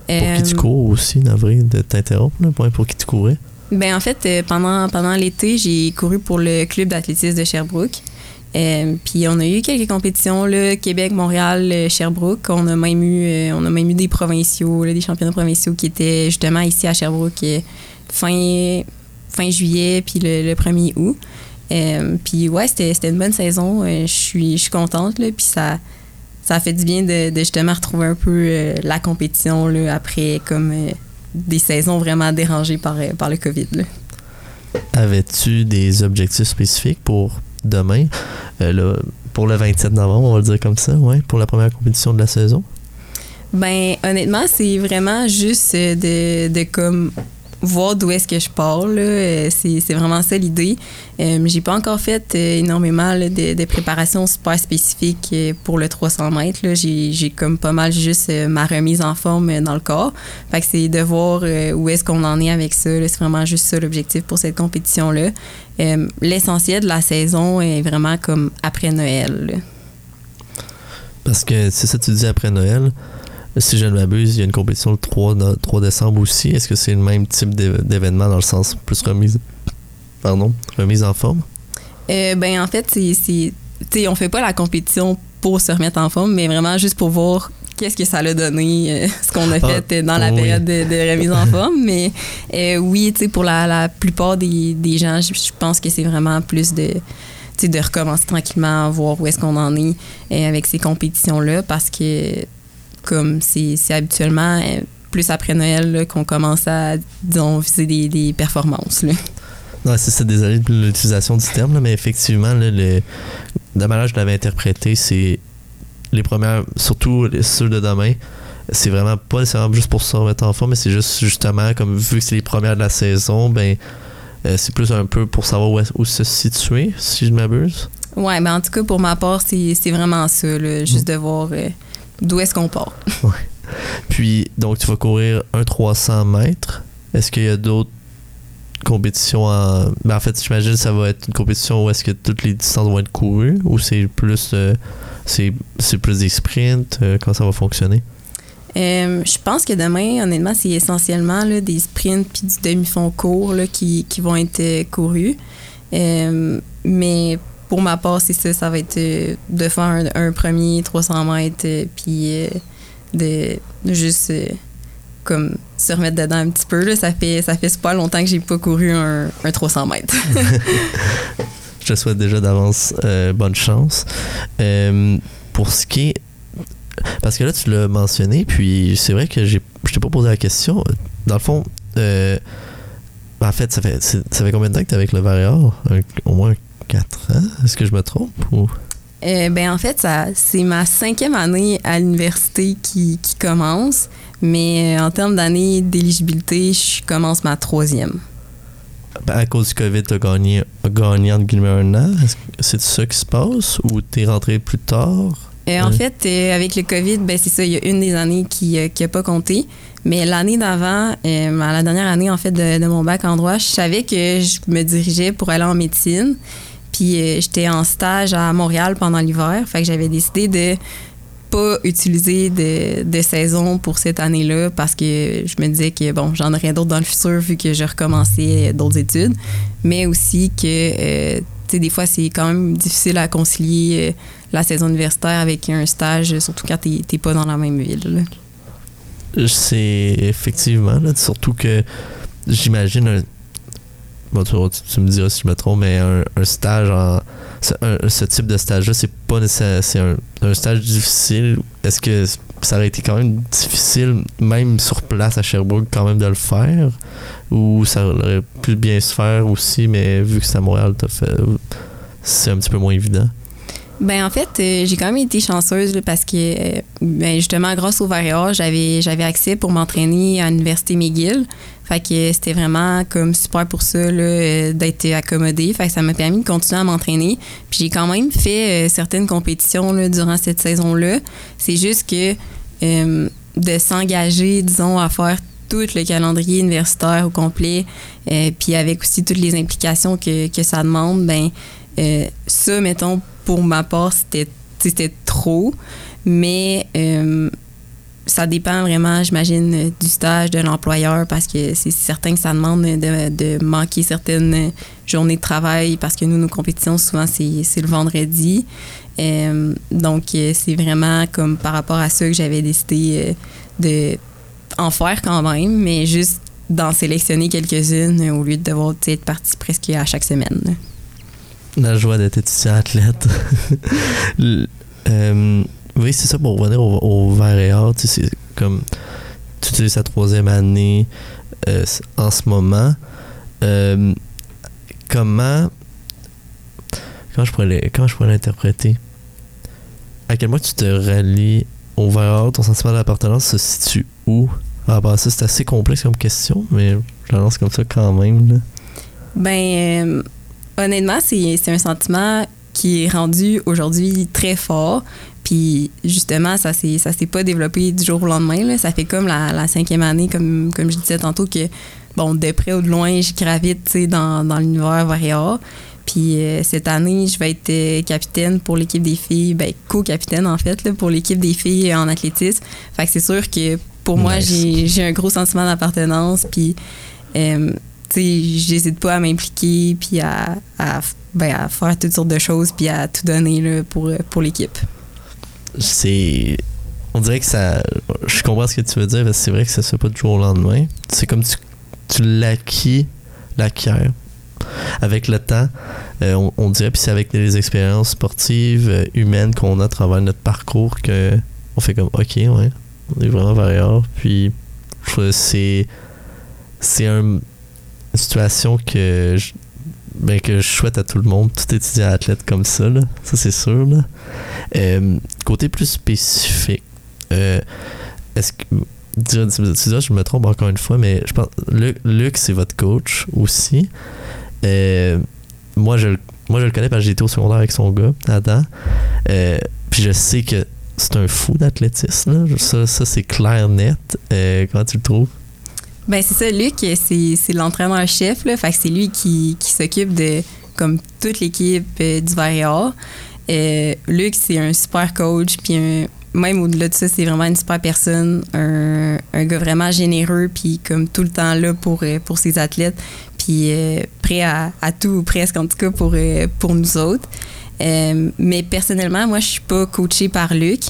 Pour qui tu cours aussi, d'avril, de t'interrompre, pour qui tu courais? Ben en fait, euh, pendant, pendant l'été, j'ai couru pour le club d'athlétisme de Sherbrooke. Euh, puis on a eu quelques compétitions, là, Québec, Montréal, euh, Sherbrooke. On a même eu, on a même eu des provinciaux, des championnats provinciaux qui étaient justement ici à Sherbrooke fin, fin juillet, puis le, 1er août. puis ouais, c'était une bonne saison. Je suis contente, là, puis ça, ça a fait du bien de, justement retrouver un peu la compétition là, après comme des saisons vraiment dérangées par, euh, par le COVID. Avais-tu des objectifs spécifiques pour demain, euh, pour le 27 novembre, on va le dire comme ça, ouais, pour la première compétition de la saison? Ben honnêtement, c'est vraiment juste de, de comme voir d'où est-ce que je pars. Euh, c'est, vraiment ça l'idée. Euh, j'ai pas encore fait euh, énormément de, de, préparations super spécifiques pour le 300 mètres. J'ai, comme pas mal juste ma remise en forme dans le corps. Fait que c'est de voir où est-ce qu'on en est avec ça. C'est vraiment juste ça l'objectif pour cette compétition-là. l'essentiel de la saison est vraiment comme après Noël. Parce que c'est ça que tu dis après Noël si je ne m'abuse, il y a une compétition le 3, 3 décembre aussi. Est-ce que c'est le même type d'événement dans le sens plus remise, pardon, remise en forme? Euh, ben en fait, c'est, on fait pas la compétition pour se remettre en forme, mais vraiment juste pour voir qu'est-ce que ça a donné, euh, ce qu'on a ah, fait dans la période de, remise en [laughs] forme. Mais euh, oui, pour la, la, plupart des, des gens, je, pense que c'est vraiment plus de de recommencer tranquillement, voir où est-ce qu'on en est avec ces compétitions-là, parce que comme c'est habituellement euh, plus après Noël qu'on commence à, disons, viser des, des performances. Là. Non, c'est désolé de l'utilisation du terme, mais effectivement, là, le, manière je l'avais interprété, c'est les premières, surtout ceux de demain, c'est vraiment pas nécessairement juste pour se remettre en forme, mais c'est juste justement, comme vu que c'est les premières de la saison, ben euh, c'est plus un peu pour savoir où, où se situer, si je m'abuse. Ouais, ben en tout cas, pour ma part, c'est vraiment ça, juste mm. de voir euh, d'où est-ce qu'on part? [laughs] ouais. Puis, donc, tu vas courir un 300 mètres. Est-ce qu'il y a d'autres compétitions en. Ben, en fait, j'imagine que ça va être une compétition où est-ce que toutes les distances vont être courues ou c'est plus. Euh, c'est plus des sprints? quand ça va fonctionner? Euh, je pense que demain, honnêtement, c'est essentiellement là, des sprints puis du demi-fond court là, qui, qui, vont être euh, courus. Euh, mais pour ma part, c'est ça, ça va être de faire un, premier 300 mètres puis de, juste comme se remettre dedans un petit peu. Là. Ça fait ça fait longtemps que j'ai pas couru un, un 300 mètres. [laughs] je te souhaite déjà d'avance bonne chance. pour ce qui est parce que là, tu l'as mentionné, puis c'est vrai que je t'ai pas posé la question. Dans le fond, euh, en fait, ça fait, ça fait combien de temps que tu es avec le Varéor? Au moins 4 ans? Est-ce que je me trompe? Ou? Euh, ben en fait, ça, c'est ma cinquième année à l'université qui, qui commence, mais euh, en termes d'année d'éligibilité, je commence ma troisième. Ben, à cause du COVID, tu as gagné, gagné entre guillemets un an. C'est ça qui se passe ou tu es rentré plus tard? Euh, en fait, euh, avec le COVID, ben, c'est ça, il y a une des années qui n'a pas compté. Mais l'année d'avant, la dernière année en fait de, mon bac en droit, je savais que je me dirigeais pour aller en médecine. Puis j'étais en stage à Montréal pendant l'hiver. Fait que j'avais décidé de pas utiliser de, saison pour cette année-là parce que je me disais que bon, j'en aurais d'autres dans le futur vu que je recommençais d'autres études. Mais aussi que, sais, des fois, c'est quand même difficile à concilier la saison universitaire avec un stage, surtout quand tu n'es pas dans la même ville. C'est effectivement, surtout que j'imagine Bon, tu, me diras si je me trompe, mais un, stage en. Ce, type de stage-là, c'est pas nécessaire. C'est un, stage difficile. Est-ce que ça aurait été quand même difficile, même sur place à Sherbrooke, quand même de le faire? Ou ça aurait pu bien se faire aussi, mais vu que c'est à Montréal, fait. C'est un petit peu moins évident? Ben en fait, euh, j'ai quand même été chanceuse parce que euh, ben, justement grâce au VAREA, j'avais j'avais accès pour m'entraîner à l'université McGill. Fait que c'était vraiment comme super pour ça euh, d'être accommodée. Fait que ça m'a permis de continuer à m'entraîner. Puis j'ai quand même fait certaines compétitions là, durant cette saison-là. C'est juste que de s'engager, disons, à faire tout le calendrier universitaire au complet, puis avec aussi toutes les implications que, que ça demande, ben ça, mettons, pour ma part, c'était trop. Mais euh, ça dépend vraiment, j'imagine, du stage de l'employeur parce que c'est certain que ça demande de, manquer certaines journées de travail parce que nous, nos compétitions, souvent, c'est le vendredi. Euh, donc, c'est vraiment comme par rapport à ça que j'avais décidé euh, de en faire quand même, mais juste d'en sélectionner quelques-unes au lieu de devoir être partie presque à chaque semaine. La joie d'être étudiant athlète. [laughs] Euh, oui, c'est ça pour revenir au, au verre et art. C'est comme tu utilises sa troisième année euh, en ce moment. Euh, comment comment je pourrais comment je pourrais l'interpréter? À quel point tu te rallies au verre ton sentiment d'appartenance se situe où? Ah, bah, ça c'est assez complexe comme question mais je lance comme ça quand même là. ben Honnêtement, c'est un sentiment qui est rendu aujourd'hui très fort. Puis justement, ça ne s'est pas développé du jour au lendemain. Ça fait comme la, cinquième année, comme, comme je disais tantôt, que bon, de près ou de loin, je gravite dans, dans l'univers Varia. Puis euh, cette année, je vais être euh, capitaine pour l'équipe des filles, ben, co-capitaine en fait, pour l'équipe des filles en athlétisme. Fait que c'est sûr que pour moi, j'ai un gros sentiment d'appartenance. Puis euh, j'hésite pas à m'impliquer puis à, ben, à, faire toutes sortes de choses puis à tout donner là, pour, pour l'équipe. C'est. On dirait que ça. Je comprends ce que tu veux dire, parce que c'est vrai que ça se fait pas du jour au lendemain. C'est comme tu, tu l'acquis, l'acquiers avec le temps. Euh, on, dirait, puis c'est avec les expériences sportives, euh, humaines qu'on a à travers notre parcours que on fait comme, OK, ouais, On est vraiment variable. Puis, c'est. C'est un- situation que je, ben, que je souhaite à tout le monde, tout étudiant athlète comme ça, là. Ça, c'est sûr, là. Euh, côté plus spécifique, euh, est-ce que. Dis, je me trompe encore une fois, mais je pense. Luc, Luc, c'est votre coach aussi. Euh, moi, je, moi, je le connais parce que j'étais au secondaire avec son gars, Adam. Puis je sais que c'est un fou d'athlétisme. Ça, ça c'est clair, net. Comment tu le trouves? Ben c'est ça, Luc, c'est l'entraîneur-chef, là. Fait que c'est lui qui, qui s'occupe de comme toute l'équipe euh, du Varia. Euh, Luc, c'est un super coach, puis même au-delà de ça, c'est vraiment une super personne, un, un gars vraiment généreux, puis comme tout le temps là pour, euh, pour ses athlètes, puis euh, prêt à, tout, ou presque en tout cas pour, euh, pour nous autres. Mais personnellement, moi, je suis pas coachée par Luc.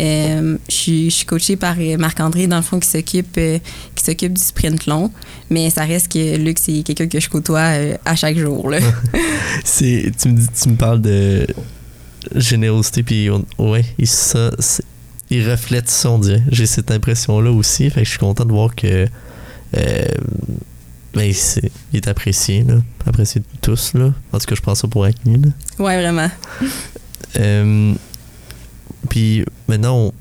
Euh, je, suis, je suis coachée par euh, Marc-André, dans le fond, qui s'occupe euh, qui s'occupe du sprint long. Mais ça reste que Luc, c'est quelqu'un que je côtoie euh, à chaque jour. Là. [laughs] C'est, tu, me dis, tu me parles de générosité, puis ouais, il, ça, il reflète ça, on dirait. J'ai cette impression-là aussi, fait que je suis content de voir que ben, c'est- il est apprécié, là. apprécié de tous. Là. En tout cas, je pense ça pour. Là. ouais, vraiment. Puis maintenant,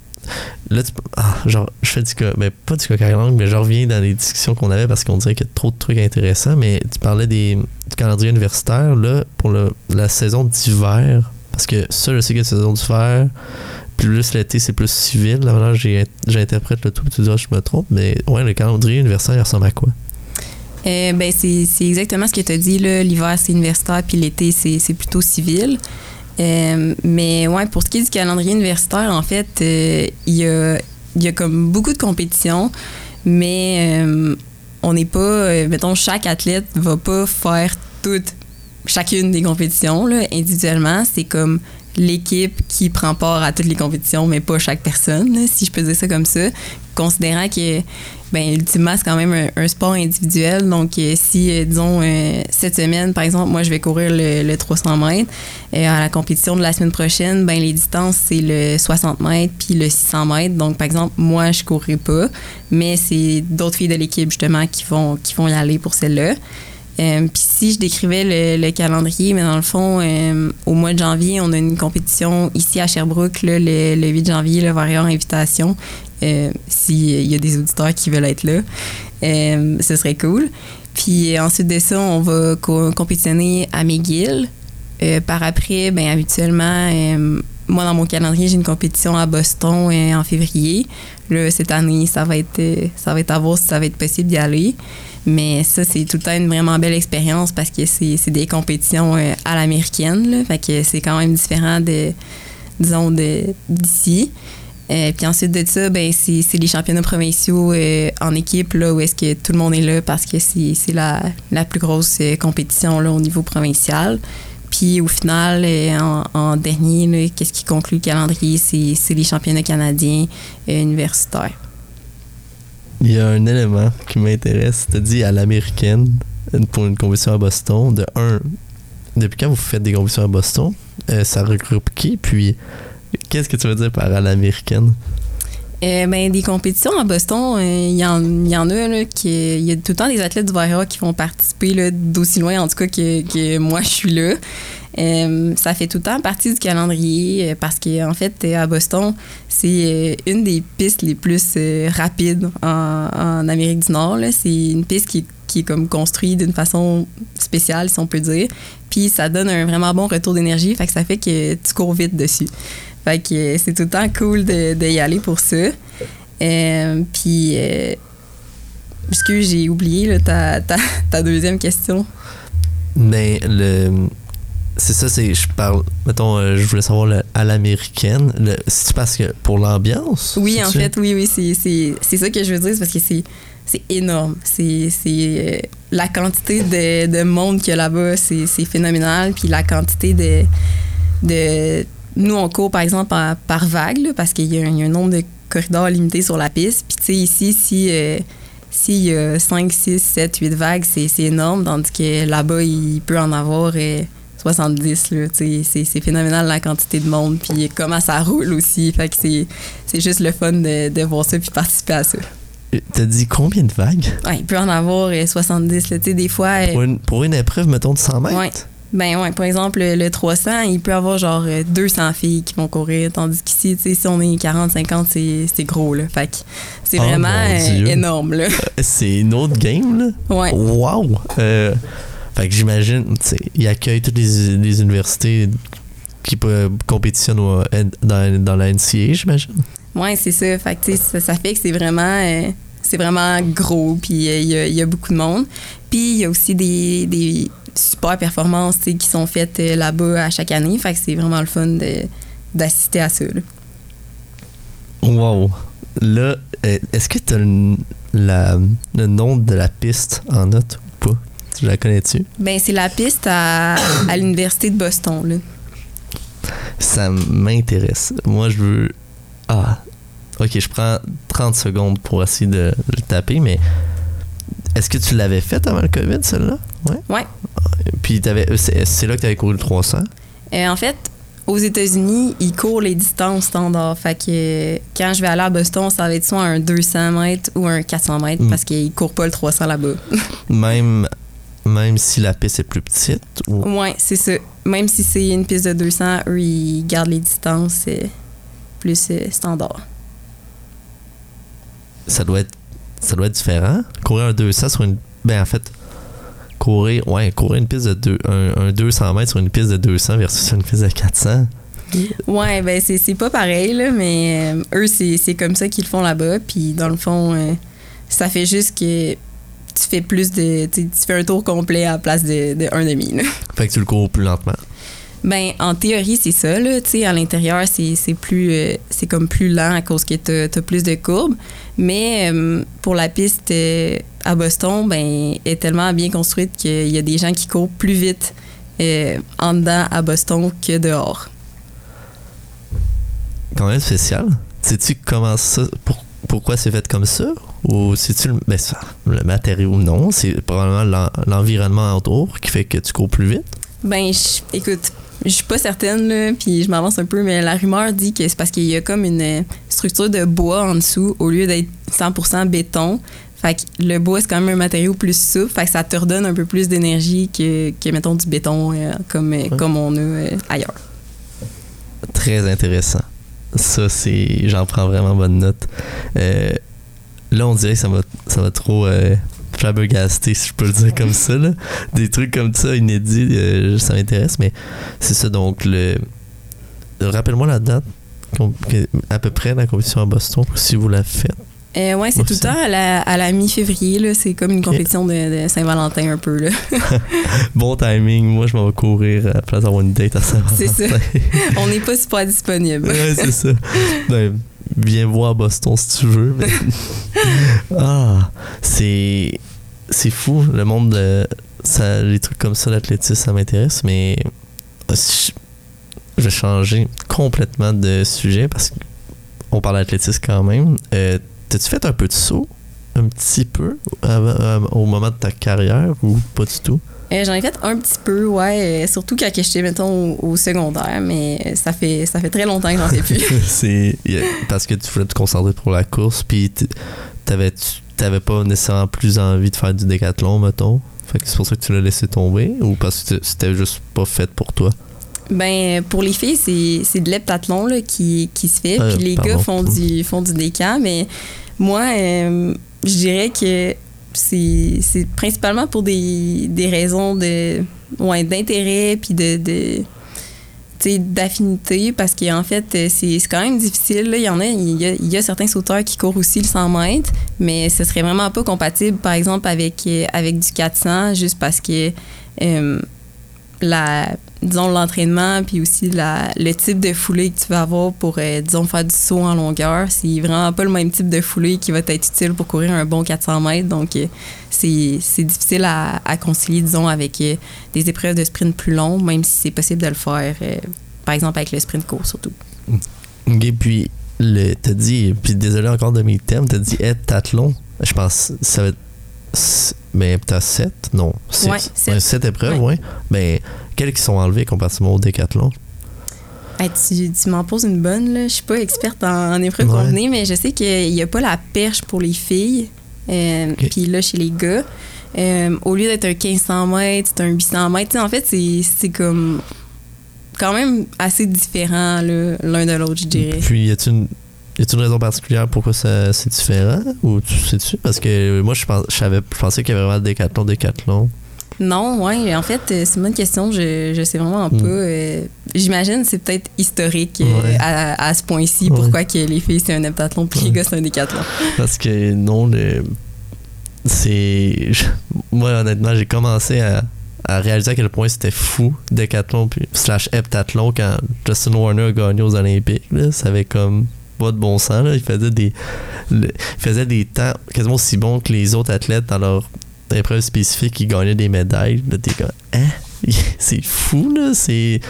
là, tu- ah, genre, je fais du cas, mais pas du coq langue, mais je reviens dans les discussions qu'on avait parce qu'on dirait qu'il y a trop de trucs intéressants. Mais tu parlais des, du calendrier universitaire, là, pour le- la saison d'hiver. Parce que ça, je sais que la saison d'hiver, plus l'été, c'est plus civil. Là, j'interprète le tout, tu diras, je me trompe, mais ouais, le calendrier universitaire, il ressemble à quoi? Euh, ben, c'est exactement ce que tu as dit. L'hiver, c'est universitaire, puis l'été, c'est plutôt civil. Euh, mais ouais, pour ce qui est du calendrier universitaire, en fait, euh, il y, a, y a comme beaucoup de compétitions, mais euh, on n'est pas, mettons, chaque athlète va pas faire toutes, chacune des compétitions là, individuellement. C'est comme l'équipe qui prend part à toutes les compétitions, mais pas chaque personne, si je peux dire ça comme ça. Considérant que, ben, ultimement, c'est quand même un, sport individuel. Donc, euh, si, euh, disons, euh, cette semaine, par exemple, moi, je vais courir le, le 300 mètres, euh, à la compétition de la semaine prochaine, ben, les distances, c'est le 60 mètres puis le 600 mètres. Donc, par exemple, moi, je courrai pas, mais c'est d'autres filles de l'équipe, justement, qui vont, qui vont y aller pour celle-là. Puis si je décrivais le, le calendrier, mais dans le fond, au mois de janvier, on a une compétition ici à Sherbrooke, le, le 8 janvier, le Warrior Invitation. Euh, S'il y a des auditeurs qui veulent être là, euh, ce serait cool. Puis euh, ensuite de ça, on va co- compétitionner à McGill. Euh, par après, ben habituellement, euh, moi dans mon calendrier, j'ai une compétition à Boston euh, en février. Là, cette année, ça va être, euh, ça va être à voir si ça va être possible d'y aller. Mais ça, c'est tout le temps une vraiment belle expérience parce que c'est des compétitions euh, à l'américaine. Fait que c'est quand même différent de, disons, d'ici. Euh, puis ensuite de ça, ben, c'est les championnats provinciaux euh, en équipe, là, où est-ce que tout le monde est là parce que c'est la, la plus grosse euh, compétition là, au niveau provincial. Puis au final, euh, en, dernier, qu'est-ce qui conclut le calendrier? C'est les championnats canadiens euh, universitaires. Il y a un élément qui m'intéresse. Tu dit à l'américaine pour une compétition à Boston. De un, depuis quand vous faites des compétitions à Boston Ça regroupe qui? Puis, qu'est-ce que tu veux dire par à l'américaine? Euh, ben, des compétitions à Boston, euh, il y, en, il y en a, il y a tout le temps des athlètes du Vaira qui vont participer d'aussi loin, en tout cas, que, que moi, je suis là. Euh, ça fait tout le temps partie du calendrier euh, parce qu'en en fait, euh, à Boston, c'est euh, une des pistes les plus euh, rapides en, en Amérique du Nord. C'est une piste qui, qui est comme construite d'une façon spéciale, si on peut dire. Puis ça donne un vraiment bon retour d'énergie, fait que ça fait que tu cours vite dessus. Fait que euh, c'est tout le temps cool de, de y aller pour ça. Euh, puis, euh, excuse, j'ai oublié là, ta, ta, [laughs] ta deuxième question? Mais le. C'est ça, c'est. Je parle. Mettons, euh, je voulais savoir le, à l'américaine. C'est parce que pour l'ambiance? Oui, en fait, oui, oui, c'est, ça que je veux dire, c'est parce que c'est, c'est énorme. C'est, c'est, euh, la quantité de, de monde qu'il y a là-bas, c'est, c'est phénoménal. Puis la quantité de, de. Nous, on court, par exemple, par, par vague, là, parce qu'il y a, un, il y a un nombre de corridors limité sur la piste. Puis, tu sais, ici, si. euh, s'il y a 5, 6, 7, 8 vagues, c'est, énorme, tandis que là-bas, il peut en avoir euh, 70. là, tu sais, C'est phénoménal la quantité de monde, puis comment ça roule aussi. Fait que c'est c'est juste le fun de, de voir ça puis participer à ça. Euh, T'as dit combien de vagues? Ouais, il peut en avoir euh, 70. là, tu sais, des fois, euh, Pour une, pour une épreuve, mettons, de 100 mètres? Ouais. Ben ouais, par exemple, le 300, il peut avoir genre euh, 200 filles qui vont courir, tandis qu'ici, tu sais, si on est 40, 50, c'est gros, là. Fait que c'est Oh, vraiment euh, énorme, là. C'est une autre game, là? Ouais. Wow! Euh, fait que j'imagine, tu sais, il accueille toutes les, les universités qui peuvent compétitionnent au- dans, dans la NCA, j'imagine? Ouais, c'est ça. Fait que, tu sais, ça, ça fait que c'est vraiment, euh, c'est vraiment gros, puis euh, il y, a, il y a beaucoup de monde. Puis il y a aussi des, des super performances qui sont faites euh, là-bas à chaque année. Fait que c'est vraiment le fun de- d'assister à ça. là. Wow! Là, euh, est-ce que tu as le, la- le nom de la piste en note ou pas? Tu la connais-tu? Ben, c'est la piste à, à l'Université de Boston. Là. Ça m'intéresse. Moi, je veux. Ah. Ok, je prends 30 secondes pour essayer de le taper, mais est-ce que tu l'avais fait avant le COVID, celle-là? Ouais. Ouais. Puis t'avais- c'est là que tu avais couru le 300. Euh, en fait, aux États-Unis, ils courent les distances standards. Fait que euh, quand je vais aller à Boston, ça va être soit un 200 mètres ou un 400 mètres Mm. parce qu'ils courent pas le 300 là-bas. [laughs] Même, même si la piste est plus petite. Ou... Ouais, c'est ça. Même si c'est une piste de 200, eux, ils gardent les distances euh, plus euh, standard. Ça doit être. Ça doit être différent. Courir un 200 sur une. Ben en fait. Courir. Ouais, courir une piste de deux, un, un 200 mètres sur une piste de 200 versus une piste de 400. Ouais, ben c'est pas pareil, là, mais euh, eux, c'est comme ça qu'ils le font là-bas. Puis dans le fond, euh, ça fait juste que tu fais plus de. Tu fais un tour complet à la place de, de un demi. là. Fait que tu le cours plus lentement. Ben, en théorie, c'est ça, là. Tu sais, à l'intérieur, c'est c'est plus. euh, c'est comme plus lent à cause que t'as as plus de courbes. Mais pour la piste à Boston, ben, est tellement bien construite qu'il y a des gens qui courent plus vite euh, en dedans à Boston que dehors. Quand même spécial. Sais-tu comment ça. pour- pourquoi c'est fait comme ça? Ou c'est-tu le, ben, le matériau? Non, c'est probablement l'en- l'environnement autour qui fait que tu cours plus vite. Ben, je- écoute, je suis pas certaine, là, puis je m'avance un peu, mais la rumeur dit que c'est parce qu'il y a comme une euh, structure de bois en dessous au lieu d'être 100% béton. Fait que le bois, c'est quand même un matériau plus souple, fait que ça te redonne un peu plus d'énergie que, que, mettons, du béton euh, comme, euh, Ouais. comme on a euh, ailleurs. Très intéressant. Ça, c'est. J'en prends vraiment bonne note. Euh, là, on dirait que ça m'a ça m'a trop flabbergasté, si je peux le dire comme ça. là. Des trucs comme ça, inédits, ça m'intéresse, mais c'est ça. Donc, le. Rappelle-moi la date, à peu près, la compétition à Boston, si vous la faites. Euh, ouais, c'est tout le temps à la, à la mi-février, là. C'est comme une compétition de, de Saint-Valentin un peu, là. [laughs] Bon timing, moi, je m'en vais courir à la place d'avoir une date à saint C'est ça. [laughs] on n'est pas super disponible. ouais, c'est ça. Ben, viens voir Boston si tu veux. mais- [laughs] ah, c'est c'est fou le monde de ça, les trucs comme ça, l'athlétisme, ça m'intéresse, mais euh, je vais changer complètement de sujet parce qu'on parle d'athlétisme quand même. Euh, T'as-tu fait un peu de saut? Un petit peu? Euh, au moment de ta carrière ou pas du tout? Euh, J'en ai fait un petit peu, ouais, euh, surtout quand j'étais, mettons, au, au secondaire, mais ça fait, ça fait très longtemps que j'en fais plus. [laughs] c'est parce que tu voulais te concentrer pour la course puis t'avais tu- t'avais pas nécessairement plus envie de faire du décathlon mettons fait que c'est pour ça que tu l'as laissé tomber ou parce que c'était juste pas fait pour toi? Ben, pour les filles, c'est c'est de l'heptathlon là, qui, qui se fait, Euh, puis les pardon. gars font du, font du déca, mais moi, euh, je dirais que c'est c'est principalement pour des, des raisons de ouais, d'intérêt, puis de. de d'affinité parce qu'en fait euh, c'est c'est quand même difficile là. il y en a il y a, il y a certains sauteurs qui courent aussi le 100 mètres mais ce serait vraiment pas compatible par exemple avec avec du 400 juste parce que euh, la disons l'entraînement puis aussi la, le type de foulée que tu vas avoir pour euh, disons faire du saut en longueur. C'est vraiment pas le même type de foulée qui va être utile pour courir un bon 400 mètres. Donc euh, c'est difficile à, à concilier disons avec euh, des épreuves de sprint plus longues même si c'est possible de le faire par exemple avec le sprint court surtout. Ok puis le t'as dit puis désolé encore de mes termes t'as dit heptathlon je pense ça va être mais t'as 7 Non. six. Ouais, sept. 7 épreuves, ouais. Mais quelles qui sont enlevées comparativement au décathlon? Hey, tu tu m'en poses une bonne, là. Je suis pas experte en, en épreuve Ouais. mais je sais qu'il n'y a pas la perche pour les filles. Euh. Puis là, chez les gars, euh, au lieu d'être un 1500 mètres, c'est un 800 mètres. En fait, c'est c'est comme quand même assez différent l'un de l'autre, je dirais. Puis, y a-t-il une, y a-t-il une raison particulière pourquoi ça, c'est différent Ou tu sais-tu? Parce que moi, je, pense, je, savais, je pensais qu'il y avait vraiment décathlon, décathlon. Non, ouais, en fait, euh, c'est une bonne question. Je, je sais vraiment Mm. pas. euh, J'imagine c'est peut-être historique euh, à, à ce point-ci, Ouais. pourquoi que les filles c'est un heptathlon puis les gars c'est un décathlon. Parce que non, le- c'est. je- Moi, honnêtement, j'ai commencé à, à réaliser à quel point c'était fou, décathlon, puis slash heptathlon, quand Justin Warner a gagné aux Olympiques. Là, ça avait comme pas de bon sens. Là. Il, faisait des, le- il faisait des temps quasiment aussi bons que les autres athlètes dans leur épreuve spécifique. Ils gagnaient des médailles. Là, t'es comme, hein? [laughs] C'est fou, là. C'est.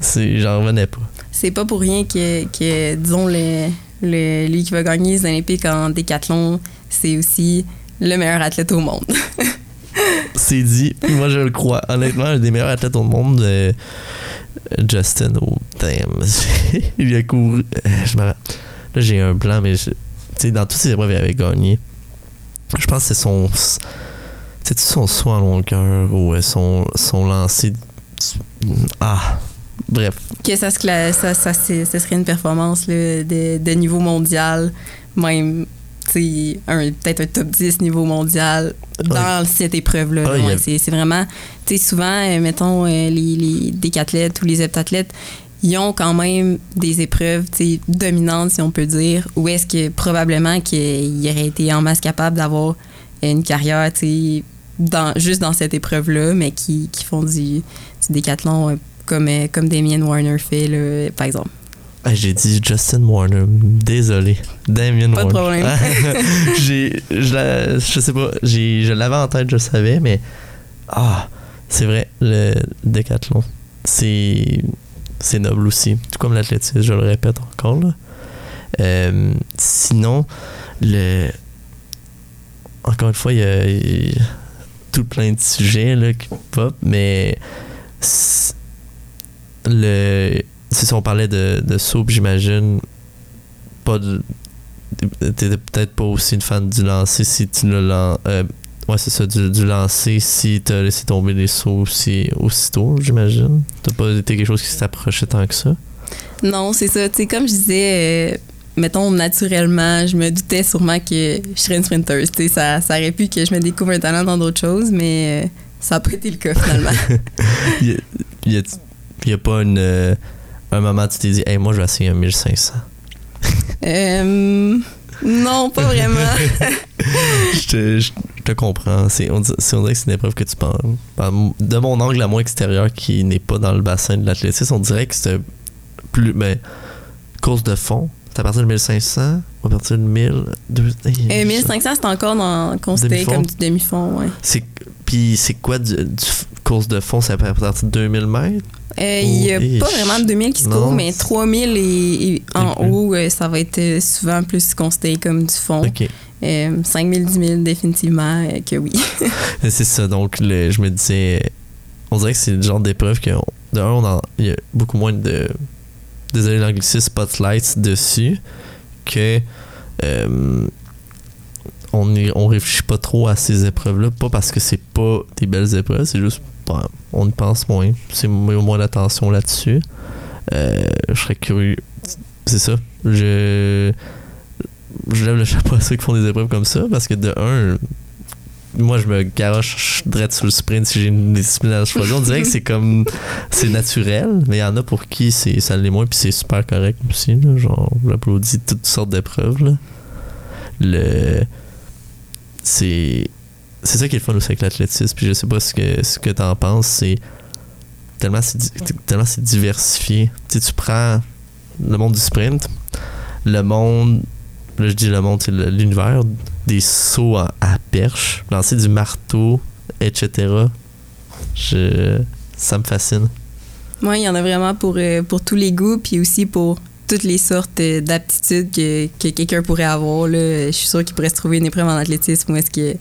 c'est J'en revenais pas. C'est pas pour rien que, que disons, le, le- lui qui va gagner les Olympiques en décathlon, c'est aussi le meilleur athlète au monde. [laughs] C'est dit. Moi, je le crois. Honnêtement, un des meilleurs athlètes au monde, euh, Justin, oh, damn. [laughs] il a couru. euh, je me ra- Là, j'ai un blanc, mais je- dans toutes ses épreuves, il avait gagné. Je pense que c'est son. C'est-tu son saut en longueur ou euh, son, son lancer. Ah! Bref. que ça, ça, serait une performance là, de, de niveau mondial, même peut-être un top 10 niveau mondial dans cette épreuve-là. Ah, c'est, vraiment, tu sais, souvent, euh, mettons, euh, les, les décathlètes ou les heptathlètes, ils ont quand même des épreuves dominantes, si on peut dire, ou est-ce que probablement qu'ils auraient été en masse capable d'avoir une carrière, dans, juste dans cette épreuve-là, mais qui, qui font du, du décathlon euh, comme, euh, comme Damien Warner fait, là, par exemple. Ah, j'ai dit Justin Warner. Désolé. Damien Pas de Warner. [laughs] j'ai, je, la- je sais pas. J'ai, je l'avais en tête, je le savais, mais. Ah, c'est vrai, le décathlon. C'est. C'est noble aussi. Tout comme l'athlétisme, je le répète encore. Là. Euh, sinon, le. Encore une fois, il y a, tout plein de sujets là, qui pop, mais. Le si on parlait de, de soupe, j'imagine pas de. T'étais peut-être pas aussi une fan du lancer si tu l'as lan- euh, ouais, c'est ça, du, du lancer si t'as laissé tomber les sauts aussi, aussitôt, j'imagine. T'as pas été quelque chose qui s'approchait tant que ça? Non, c'est ça. Tu sais, comme je disais, euh, mettons, naturellement, je me doutais sûrement que je serais une sprinteuse. Ça, ça aurait pu que je me découvre un talent dans d'autres choses, mais euh, ça n'a pas été le cas finalement. Il [laughs] y a, a- a pas une, euh, un moment où tu t'es dit, hey, moi je vais essayer un 1500. Euh, non, pas vraiment. [laughs] je, te, je te comprends. C'est, on, on dirait que c'est une épreuve que tu penses. De mon angle à moi extérieur qui n'est pas dans le bassin de l'athlétisme, on dirait que c'est plus. Mais, course de fond, c'est à partir de 1500 ou à partir de 1000. deux- Euh, 1500, c'est encore dans, considéré comme du demi-fond, ouais. Puis c'est quoi du, du course de fond? C'est à partir de 2000 mètres? Euh, Il n'y a Oh, pas vraiment de 2000 qui se courent, mais 3000 et, et en plus. haut, euh, ça va être euh, souvent plus considéré comme du fond. Ok. Euh, 5000, 10 000, définitivement euh, que oui. [laughs] C'est ça, donc le- je me disais, on dirait que c'est le genre d'épreuve que, on- de un, on en- il y a beaucoup moins de, désolé l'anglicisme, spotlights dessus, que euh, on, on réfléchit pas trop à ces épreuves-là, pas parce que c'est pas des belles épreuves, c'est juste, on y pense moins, c'est moins, moins d'attention là-dessus. Euh, je serais curieux, c'est ça, je je lève le chapeau à ceux qui font des épreuves comme ça parce que de un moi je me garoche direct sur le sprint si j'ai une discipline à choisir. On dirait que c'est comme c'est naturel mais il y en a pour qui c'est ça l'est moins puis c'est super correct aussi genre j'applaudis toutes sortes d'épreuves le c'est c'est ça qui est le fun aussi avec l'athlétisme puis je sais pas ce que ce que t'en penses c'est tellement c'est tellement c'est diversifié tu tu prends le monde du sprint le monde là je dis le monde c'est l'univers des sauts à, à perche lancer du marteau etc je ça me fascine Moi, il y en a vraiment pour, euh, pour tous les goûts, puis aussi pour toutes les sortes euh, d'aptitudes que, que quelqu'un pourrait avoir. Là. Je suis sûre qu'il pourrait se trouver une épreuve en athlétisme où est-ce que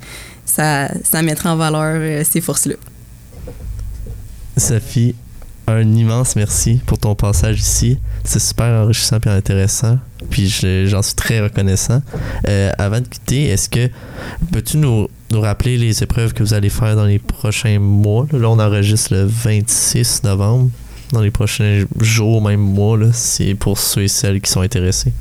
ça, ça mettra en valeur euh, ces forces-là. Sophie, un immense merci pour ton passage ici. C'est super enrichissant et intéressant. Puis je- j'en suis très reconnaissant. Euh, avant de quitter, est-ce que peux-tu nous, nous rappeler les épreuves que vous allez faire dans les prochains mois? Là, on enregistre le 26 novembre. Dans les prochains jours, même mois, c'est pour ceux et celles qui sont intéressés.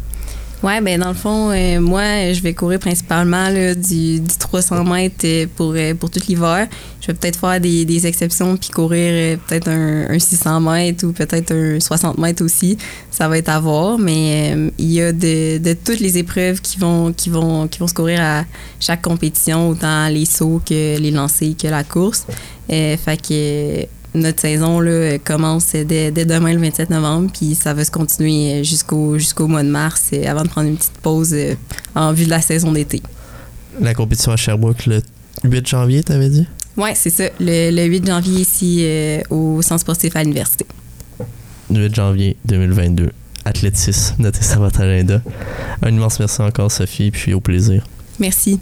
Ouais, ben dans le fond, euh, moi, je vais courir principalement là, du, du 300 mètres euh, pour, euh, pour tout l'hiver. Je vais peut-être faire des, des exceptions puis courir euh, peut-être un, un 600 mètres ou peut-être un 60 mètres aussi. Ça va être à voir, mais euh, il y a de, de toutes les épreuves qui vont, qui, vont, qui vont se courir à chaque compétition, autant les sauts que les lancers que la course. Euh, fait que notre saison là, commence dès, dès demain le 27 novembre, puis ça va se continuer jusqu'au jusqu'au mois de mars euh, avant de prendre une petite pause euh, en vue de la saison d'été. La compétition à Sherbrooke le 8 janvier, t'avais dit? Ouais, c'est ça, le, le 8 janvier ici euh, au Centre sportif à l'université. 8 janvier 2022. Athlétisme, notez ça dans votre agenda. Un immense merci encore, Sophie, puis au plaisir. Merci.